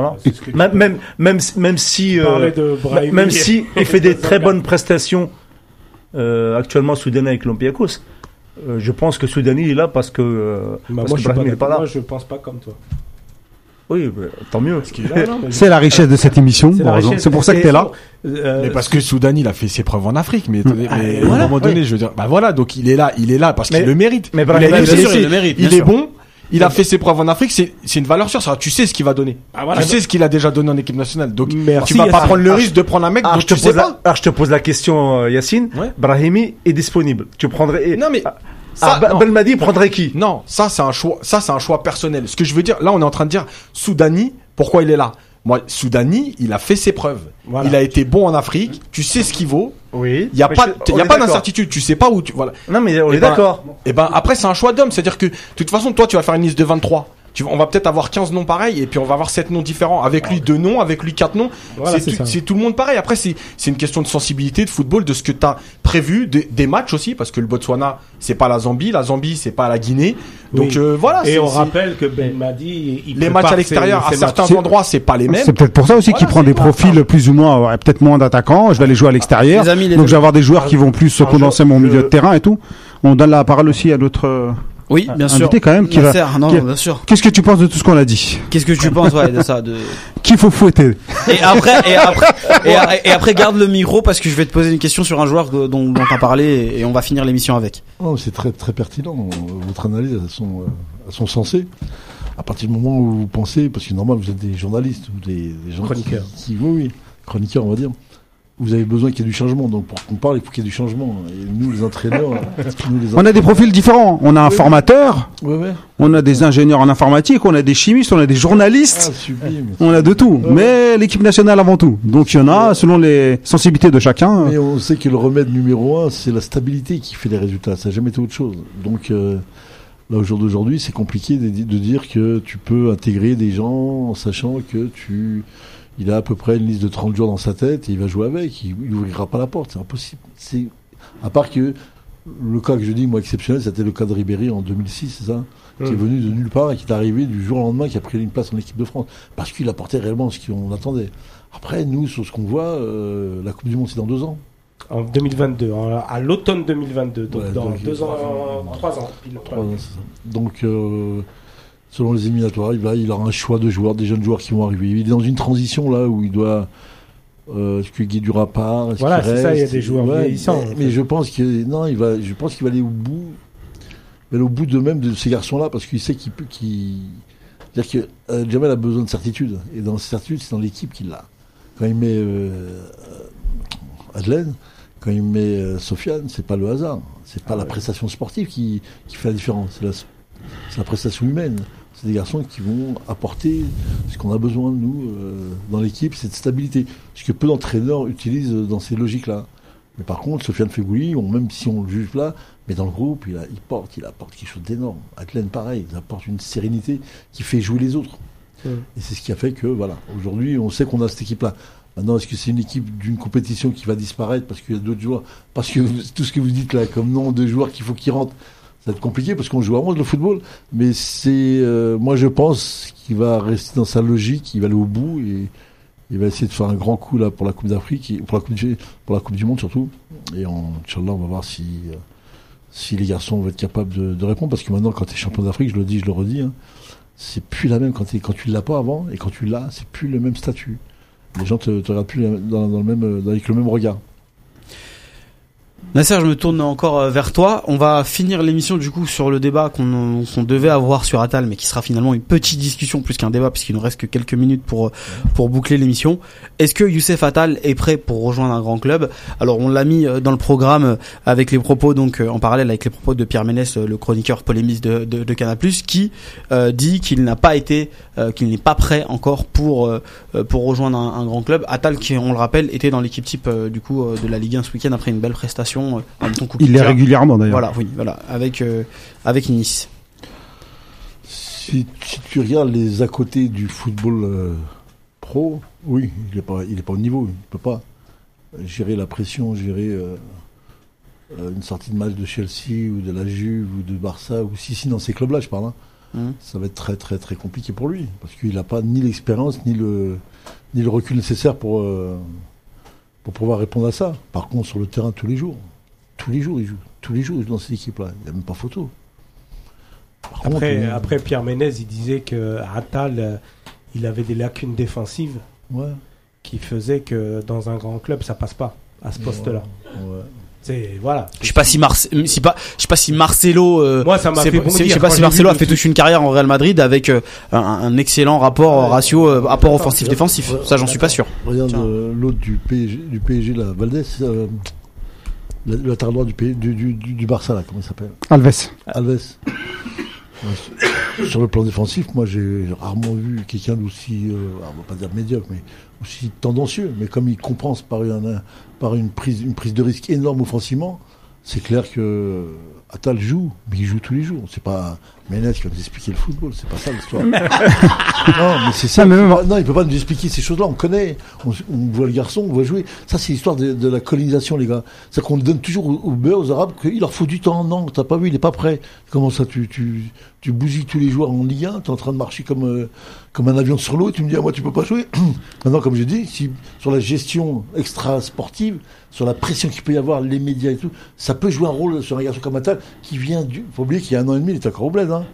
Voilà. tu Même, même, même, si- même si, euh, même si il fait des très bonnes prestations euh, actuellement Soudani avec l'Olympiakos, euh, je pense que Soudani il est là parce que, euh, Bah, parce moi, que Brahim pas, il est pas là. moi, je pense pas comme toi. Oui, bah, tant mieux. C'est la richesse de cette émission. c'est pour ça que t'es là. euh, Mais parce que Soudan, il a fait ses preuves en Afrique, mais, mais Ah, à voilà, un moment donné, je veux dire, bah voilà, donc il est là, il est là parce qu'il le mérite. mais il, sûr, il le mérite, il est bon, il a fait ses preuves en Afrique, c'est c'est une valeur sûre, ça, tu sais ce qu'il va donner. Ah, voilà. tu sais ce qu'il a déjà donné en équipe nationale, donc Merci, tu vas pas prendre le Ah, risque de prendre un mec Ah, dont je te tu sais pose la, pas. ah, je te pose la question, euh, Yacine. Ouais. Brahimi est disponible. Tu prendrais. Non mais Ah, ça, ah. Belmadi prendrait qui? Non, ça c'est un choix, ça c'est un choix personnel. Ce que je veux dire, là on est en train de dire Soudani, pourquoi il est là? Moi, Soudani, il a fait ses preuves. Voilà. Il a été bon en Afrique, tu sais ce qu'il vaut. Oui. Il y a pas, il y a pas d'incertitude, tu sais pas où tu voilà. Non, mais on Eh est ben, d'accord. Et ben après c'est un choix d'homme, c'est-à-dire que de toute façon toi tu vas faire une liste de 23. Tu, on va peut-être avoir 15 noms pareils et puis on va avoir 7 noms différents. Avec lui deux noms, avec lui quatre noms. Voilà, c'est c'est tout, ça. c'est tout le monde pareil. Après c'est c'est une question de sensibilité, de football, de ce que tu as prévu, des- des matchs aussi parce que le Botswana c'est pas la Zambie, la Zambie c'est pas la Guinée. Donc Oui. euh, voilà. Et c'est- on c'est- rappelle que Ben Madi, il les matchs à l'extérieur à certains endroits c'est pas les mêmes. C'est peut-être pour ça aussi qu'il prend des pas- profils plus ou moins, ouais, peut-être moins d'attaquants. Je vais aller jouer à l'extérieur. Les amis, les Donc je vais avoir des joueurs qui vont plus se condenser mon milieu de terrain et tout. On donne la parole aussi à notre euh, Oui, bien sûr. invité quand même qui va. Nasser, non, qui- bien sûr. Qu'est-ce que tu penses de tout ce qu'on a dit? Qu'est-ce que tu penses ouais, de ça de... Qu'il faut fouetter. Et après et après et, a- et après garde le micro parce que je vais te poser une question sur un joueur dont dont t'as parlé et on va finir l'émission avec. Non, c'est très très pertinent. Votre analyse, elles sont, euh, elles sont sensées. à partir du moment où vous pensez, parce que normal, vous êtes des journalistes ou des, des gens Chroniqueurs. Qui, qui- oui, oui, chroniqueurs, on va dire. Vous avez besoin qu'il y ait du changement. Donc pour qu'on parle, il faut qu'il y ait du changement. Et nous, les entraîneurs, nous les On a des profils différents. On a un Oui. formateur, on a des ingénieurs en informatique, on a des chimistes, on a des Ah, journalistes. sublime. On a de tout, Ouais. mais l'équipe nationale avant tout. Donc il y en a, selon les sensibilités de chacun. Mais on sait que le remède numéro un, c'est la stabilité qui fait les résultats. Ça n'a jamais été autre chose. Donc euh, là, au jour d'aujourd'hui, c'est compliqué de, de dire que tu peux intégrer des gens en sachant que tu, il a à peu près une liste de 30 jours dans sa tête et il va jouer avec. Il n'ouvrira pas la porte. C'est impossible. C'est à part que le cas que je dis moi exceptionnel, c'était le cas de Ribéry en 2006, c'est ça, qui est Mm. venu de nulle part et qui est arrivé du jour au lendemain, qui a pris une place en équipe de France parce qu'il apportait réellement ce qu'on attendait. Après, nous, sur ce qu'on voit, euh, la Coupe du Monde, c'est dans deux ans. En 2022, en- à l'automne 2022, donc Ouais, dans donc, deux ans, trois ans. pile. Trois ans, c'est ça. Donc, euh, selon les éliminatoires, il, va, il aura un choix de joueurs, des jeunes joueurs qui vont arriver. Il est dans une transition là où il doit. Euh, est-ce que Guédura part est-ce Voilà, qu'il c'est ça, il y a des joueurs vieillissants, Mais, je pense que non, il va. Je pense qu'il va aller au bout. Il va aller au bout de même de ces garçons-là parce qu'il sait qu'il peut. qu'il C'est-à-dire que euh, Jamel a besoin de certitude et dans cette certitude, c'est dans l'équipe qu'il l'a. Quand il met euh, Adelaine, quand il met euh, Sofiane, c'est pas le hasard. C'est pas la prestation sportive qui, qui fait la différence. C'est la, c'est la prestation humaine. C'est des garçons qui vont apporter ce qu'on a besoin de nous euh, dans l'équipe, cette stabilité. Ce que peu d'entraîneurs utilisent dans ces logiques-là. Mais par contre, Sofiane Fegouli, on, même si on le juge là, mais dans le groupe, il, a- il porte, il apporte quelque chose d'énorme. Atlen, pareil, il apporte une sérénité qui fait jouer les autres. Mm. Et c'est ce qui a fait que, voilà, aujourd'hui, on sait qu'on a cette équipe-là. Maintenant, est-ce que c'est une équipe d'une compétition qui va disparaître parce qu'il y a d'autres joueurs? Parce que tout ce que vous dites là, comme nom de joueurs qu'il faut qu'ils rentrent, ça va être compliqué parce qu'on joue à 11 le football. Mais c'est, euh, moi, je pense qu'il va rester dans sa logique, il va aller au bout et il va essayer de faire un grand coup là pour la Coupe d'Afrique, et pour la Coupe du, pour la Coupe du Monde surtout. Et en, Inch'Allah, on va voir si, euh, si les garçons vont être capables de, répondre. Parce que maintenant, quand tu es champion d'Afrique, je le dis, je le redis, hein, c'est plus la même quand, t'es- quand tu l'as pas avant et quand tu l'as, c'est plus le même statut. Les gens te, te regardent plus dans, dans le même, euh, avec le même regard. Nasser, je me tourne encore euh, vers toi. On va finir l'émission du coup sur le débat qu'on qu'on devait avoir sur Atal, mais qui sera finalement une petite discussion plus qu'un débat, puisqu'il nous reste que quelques minutes pour euh, pour boucler l'émission. Est-ce que Youssef Atal est prêt pour rejoindre un grand club? Alors on l'a mis euh, dans le programme euh, avec les propos donc euh, en parallèle avec les propos de Pierre Ménès, euh, le chroniqueur polémiste de, de, de Canal+, qui euh, dit qu'il n'a pas été, euh, qu'il n'est pas prêt encore pour euh, euh, pour rejoindre un, un grand club. Atal, qui on le rappelle, était dans l'équipe type euh, du coup euh, de la Ligue 1 ce week-end après une belle prestation. Euh, en même temps coup de Il l'est régulièrement d'ailleurs. Voilà, oui, voilà, avec euh, avec Nice. Si, si tu regardes les à côté du football euh, pro, oui, il n'est pas, il est pas au niveau. Il peut pas gérer la pression, gérer une sortie de match de Chelsea ou de la Juve ou de Barça ou si si dans ces clubs-là, je parle. hein. Mhm. Ça va être très très très compliqué pour lui parce qu'il n'a pas ni l'expérience ni le ni le recul nécessaire pour euh, pour pouvoir répondre à ça. Par contre, sur le terrain tous les jours, tous les jours il joue, tous les jours il joue dans cette équipe-là. Il n'y a même pas photo. Par contre, Après, euh, après, Pierre Ménez, il disait que Atal, euh, il avait des lacunes défensives ouais. qui faisaient que dans un grand club, ça passe pas à ce poste-là. Ouais. C'est voilà. Je sais pas si Marce, si pas, je sais pas si Marcelo. euh, Moi, ça m'a c'est- fait c'est- bondir. je sais pas si Marcelo a fait toute une carrière en Real Madrid avec euh, un, un excellent rapport Ouais. ratio euh, rapport offensif-défensif. Ça, j'en suis pas sûr. Regarde euh, l'autre du PSG, du PSG là, Valdés, latéral droit du, du, du, du, Barça là, comment il s'appelle Alves. Alves. Sur le plan défensif, moi j'ai rarement vu quelqu'un d'aussi, euh, on va pas dire médiocre, mais aussi tendancieux. Mais comme il compense par une, par une prise, une prise de risque énorme offensivement, c'est clair que Atal joue, mais il joue tous les jours. C'est pas Ménez qui va nous expliquer le football, c'est pas ça l'histoire. non, mais c'est ça. Mais même- Non, il peut pas nous expliquer ces choses-là. On connaît, on, on voit le garçon, on voit jouer. Ça, c'est l'histoire de, de la colonisation, les gars. C'est qu'on donne toujours aux, aux beurre, aux Arabes, qu'il leur faut du temps. Non, t'as pas vu, il est pas prêt. Comment ça, tu, tu, tu bousilles tous les joueurs en Ligue 1, t'es en train de marcher comme, euh, comme un avion sur l'eau, tu me dis, ah, moi, tu peux pas jouer. Maintenant, comme j'ai dit, si, sur la gestion extra-sportive, sur la pression qu'il peut y avoir, les médias et tout, ça peut jouer un rôle sur un garçon comme Atal, qui vient du, faut oublier qu'il y a un an et demi, il est encore au bled, hein.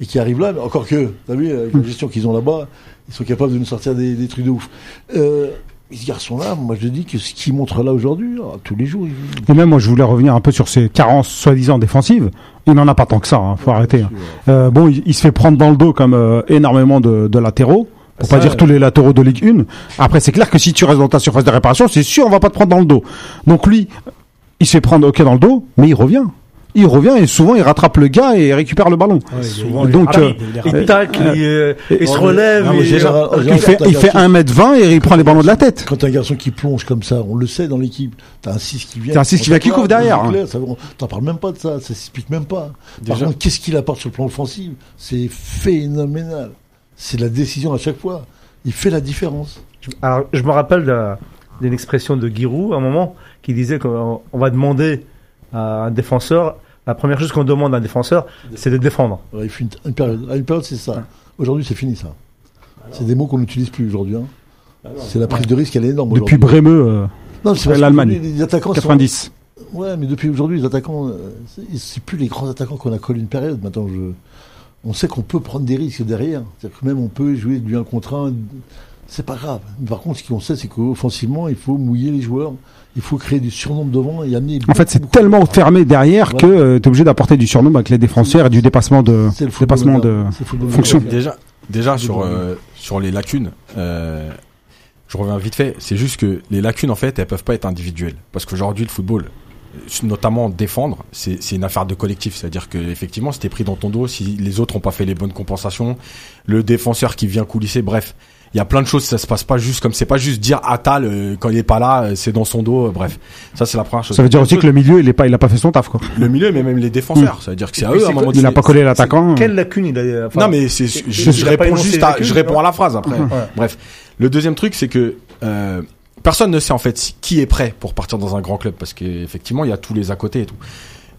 Et qui arrive là, mais encore que, t'as vu, avec la gestion qu'ils ont là-bas, ils sont capables de nous sortir des, des trucs de ouf. Euh, ce garçon-là, moi je dis que ce qu'il montre là aujourd'hui, ah, tous les jours, il- Et même moi, je voulais revenir un peu sur ces carences soi-disant défensives. Il n'en a pas tant que ça, hein, faut arrêter. hein. Euh, bon, il, il se fait prendre dans le dos comme euh, énormément de, de latéraux. Pour Ça, pas dire tous les latéraux de Ligue 1. Après, c'est clair que si tu restes dans ta surface de réparation, c'est sûr, on va pas te prendre dans le dos. Donc lui, il se fait prendre ok dans le dos, mais il revient. Il revient et souvent il rattrape le gars et récupère le ballon. Ouais, souvent, donc, euh, il tacle, il, euh, il se relève. Il- euh, fait, il un fait garçon- 1m20 et il prend les ballons de la tête. Quand t'as un garçon qui plonge comme ça, on le sait dans l'équipe, t'as un 6 qui vient. T'as un 6 qui vient, qui couvre derrière, hein. T'en parles même pas de ça, ça s'explique même pas. Par contre, qu'est-ce qu'il apporte sur le plan offensif? C'est phénoménal. C'est la décision à chaque fois. Il fait la différence. Alors, je me rappelle d'une expression de Giroud à un moment qui disait qu'on on va demander à un défenseur, la première chose qu'on demande à un défenseur, c'est de défendre. Ouais, il une, une période. À une période, c'est ça. Aujourd'hui, c'est fini ça. C'est des mots qu'on n'utilise plus aujourd'hui. hein. C'est la prise de risque, elle est énorme. Depuis. Brémeux, euh, Non, c'est l'Allemagne. Les attaquants sont- 90. Ouais, mais depuis aujourd'hui, les attaquants, euh, c'est- c'est plus les grands attaquants qu'on a collé une période. Maintenant, je, on sait qu'on peut prendre des risques derrière. C'est-à-dire que même on peut jouer du 1 contre 1. C'est pas grave. Mais par contre, ce qu'on sait, c'est qu'offensivement, il faut mouiller les joueurs. Il faut créer du surnombre devant et amener. En fait, c'est tellement fermé derrière Voilà. que euh, t'es obligé d'apporter du surnom avec les défenseurs et du dépassement de C'est le football dépassement de. fonction. Déjà, déjà sur euh, sur les lacunes, euh, je reviens vite fait. C'est juste que les lacunes en fait, elles peuvent pas être individuelles parce qu'aujourd'hui le football, notamment défendre, c'est c'est une affaire de collectif. C'est-à-dire que effectivement, si t'es pris dans ton dos, si les autres ont pas fait les bonnes compensations, le défenseur qui vient coulisser, bref. Il y a plein de choses, ça se passe pas juste comme c'est pas juste dire Atal euh, quand il est pas là, euh, c'est dans son dos, euh, bref. Ça c'est la première chose. Ça veut dire aussi que le milieu, il est pas, il a pas fait son taf, quoi. le milieu, mais même les défenseurs, ça veut dire que c'est à eux à un moment Il a donné. pas collé l'attaquant. Quelle lacune il a enfin, Non mais c'est je, réponds juste à lacunes, je réponds à la phrase après. Ouais. Bref, le deuxième truc c'est que euh, personne ne sait en fait qui est prêt pour partir dans un grand club parce qu'effectivement il y a tous les à côté et tout.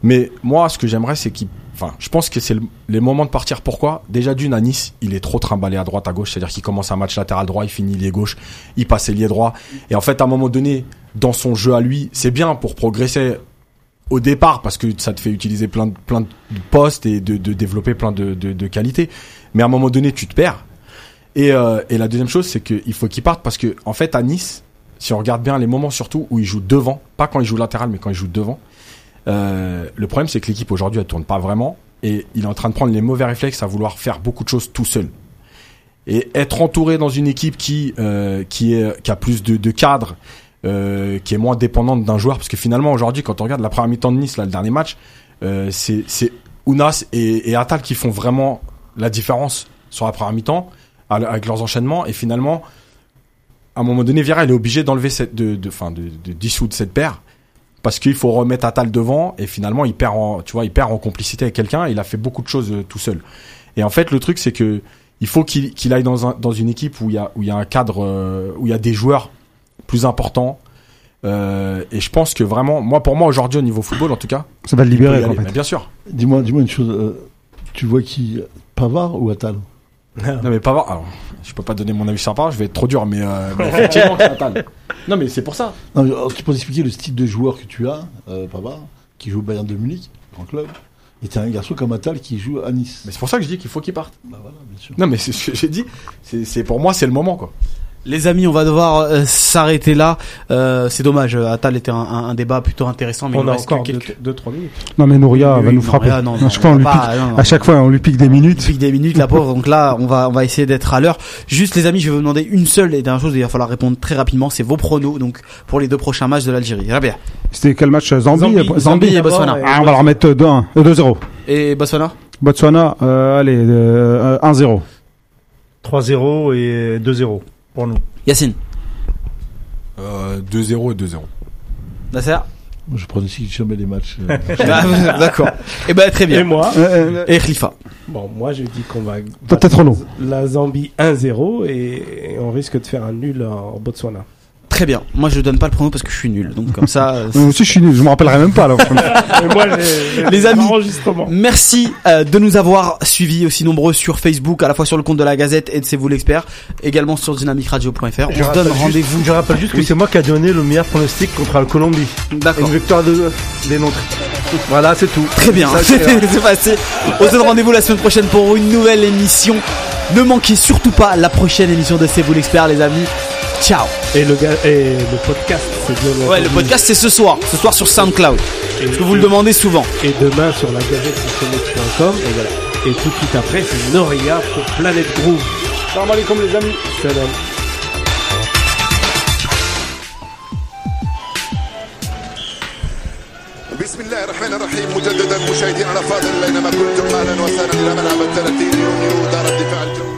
Mais moi ce que j'aimerais c'est qu'il enfin je pense que c'est le- les moments de partir pourquoi? Déjà d'une à Nice, il est trop trimballé à droite à gauche, c'est-à-dire qu'il commence un match latéral droit, il finit lié gauche, il passe lié droit et en fait à un moment donné dans son jeu à lui, c'est bien pour progresser au départ parce que ça te fait utiliser plein de, plein de postes et de, de développer plein de, de, de qualités. Mais à un moment donné, tu te perds. Et, euh, et la deuxième chose, c'est qu'il faut qu'il parte parce que en fait à Nice, si on regarde bien les moments surtout où il joue devant, pas quand il joue latéral, mais quand il joue devant, euh, le problème c'est que l'équipe aujourd'hui elle tourne pas vraiment et il est en train de prendre les mauvais réflexes à vouloir faire beaucoup de choses tout seul. Et être entouré dans une équipe qui euh, a plus de, cadres, euh, qui est moins dépendante d'un joueur, parce que finalement aujourd'hui quand on regarde la première mi-temps de Nice, le dernier match, c'est c'est Ounas et, Atal qui font vraiment la différence sur la première mi-temps avec leurs enchaînements et finalement à un moment donné Vieira il est obligé d'enlever cette de dissoudre cette paire parce qu'il faut remettre Atal devant et finalement il perd en tu vois il perd en complicité avec quelqu'un il a fait beaucoup de choses euh, tout seul et en fait le truc c'est que il faut qu'il qu'il aille dans un dans une équipe où il y a où il y a un cadre euh, où il y a des joueurs plus importants euh, et je pense que vraiment moi pour moi aujourd'hui au niveau football en tout cas Ça va le libérer, en fait. bien sûr Dis-moi, dis-moi une chose. euh, tu vois qui Pavard ou Attal Non mais Pavard, alors je peux pas donner mon avis sur Pavard, je vais être trop dur, mais, euh, mais effectivement c'est Atal. Non mais c'est pour ça. Non, mais, alors, tu peux expliquer le style de joueur que tu as, euh, Pavard, qui joue au Bayern de Munich, grand club, et t'as un garçon comme Attal qui joue à Nice. Mais c'est pour ça que je dis qu'il faut qu'il parte. Bah voilà, bien sûr. Non mais c'est ce que j'ai dit, c'est c'est- pour moi c'est le moment quoi. Les amis, on va devoir euh, s'arrêter là. Euh, c'est dommage. euh, Atal était un, un- un débat plutôt intéressant, mais il On nous a reste encore que quelques. 2-3 minutes. Non, mais Nouria Oui, va oui, nous frapper. là, non, non, à chaque fois, on lui va pique, pas, non, non. à chaque fois, on lui pique des minutes. Depuis des minutes, la pauvre. Donc là, on va, on va, on essayer d'être à l'heure. Juste, les amis, je vais vous demander une seule et dernière chose. Il va falloir répondre très rapidement. C'est vos pronos, donc pour les deux prochains matchs de l'Algérie. Rabia C'était quel match euh, Zambie, Zambie, euh, Zambie et d'abord, Botswana. et- Ah, on va leur mettre 2-1, euh, 2-0. et Botswana? Botswana, euh, allez, euh, 1-0. 3-0 et 2-0 pour nous. Yacine. Euh, 2-0 et 2-0. Nasser. Moi, je pronostique jamais les matchs. euh, Ah, D'accord. Eh ben très Et bien. moi Euh, euh, Et Khalifa. Bon, moi je dis qu'on va. Peut-être non. La Zambie 1-0 et, et on risque de faire un nul en Botswana. Très bien. Moi, je donne pas le prono parce que je suis nul. Donc comme ça. euh, Moi aussi, je suis nul, je me rappellerai même pas. Là. Et moi, j'ai- Les amis. Merci euh, de nous avoir suivis aussi nombreux sur Facebook, à la fois sur le compte de la Gazette et de C'est vous l'expert, également sur dynamicradio.fr. On Je se donne rappelle juste- rendez-vous. Je rappelle juste que Oui. c'est moi qui a donné le meilleur pronostic contre la Colombie. D'accord. Une victoire de, des nôtres. Voilà, c'est tout. Très bien, c'est passé. On se donne rendez-vous la semaine prochaine pour une nouvelle émission. Ne manquez surtout pas la prochaine émission de C'est vous l'expert, les amis. Ciao. Et le, et le podcast, c'est bien. Ouais, le podcast, c'est ce soir. Ce soir sur SoundCloud. Et Parce que vous le demandez souvent. Et demain sur la gazette Et voilà. Et tout de suite après, c'est Noria pour Planète Groove. Salam alaikum les amis. Salam. بسم الله الرحمن الرحيم مجددا مشاهدينا الافاضل اينما كنتم اهلا وسهلا الى ملعب الثلاثين يوم دار الدفاع الجوي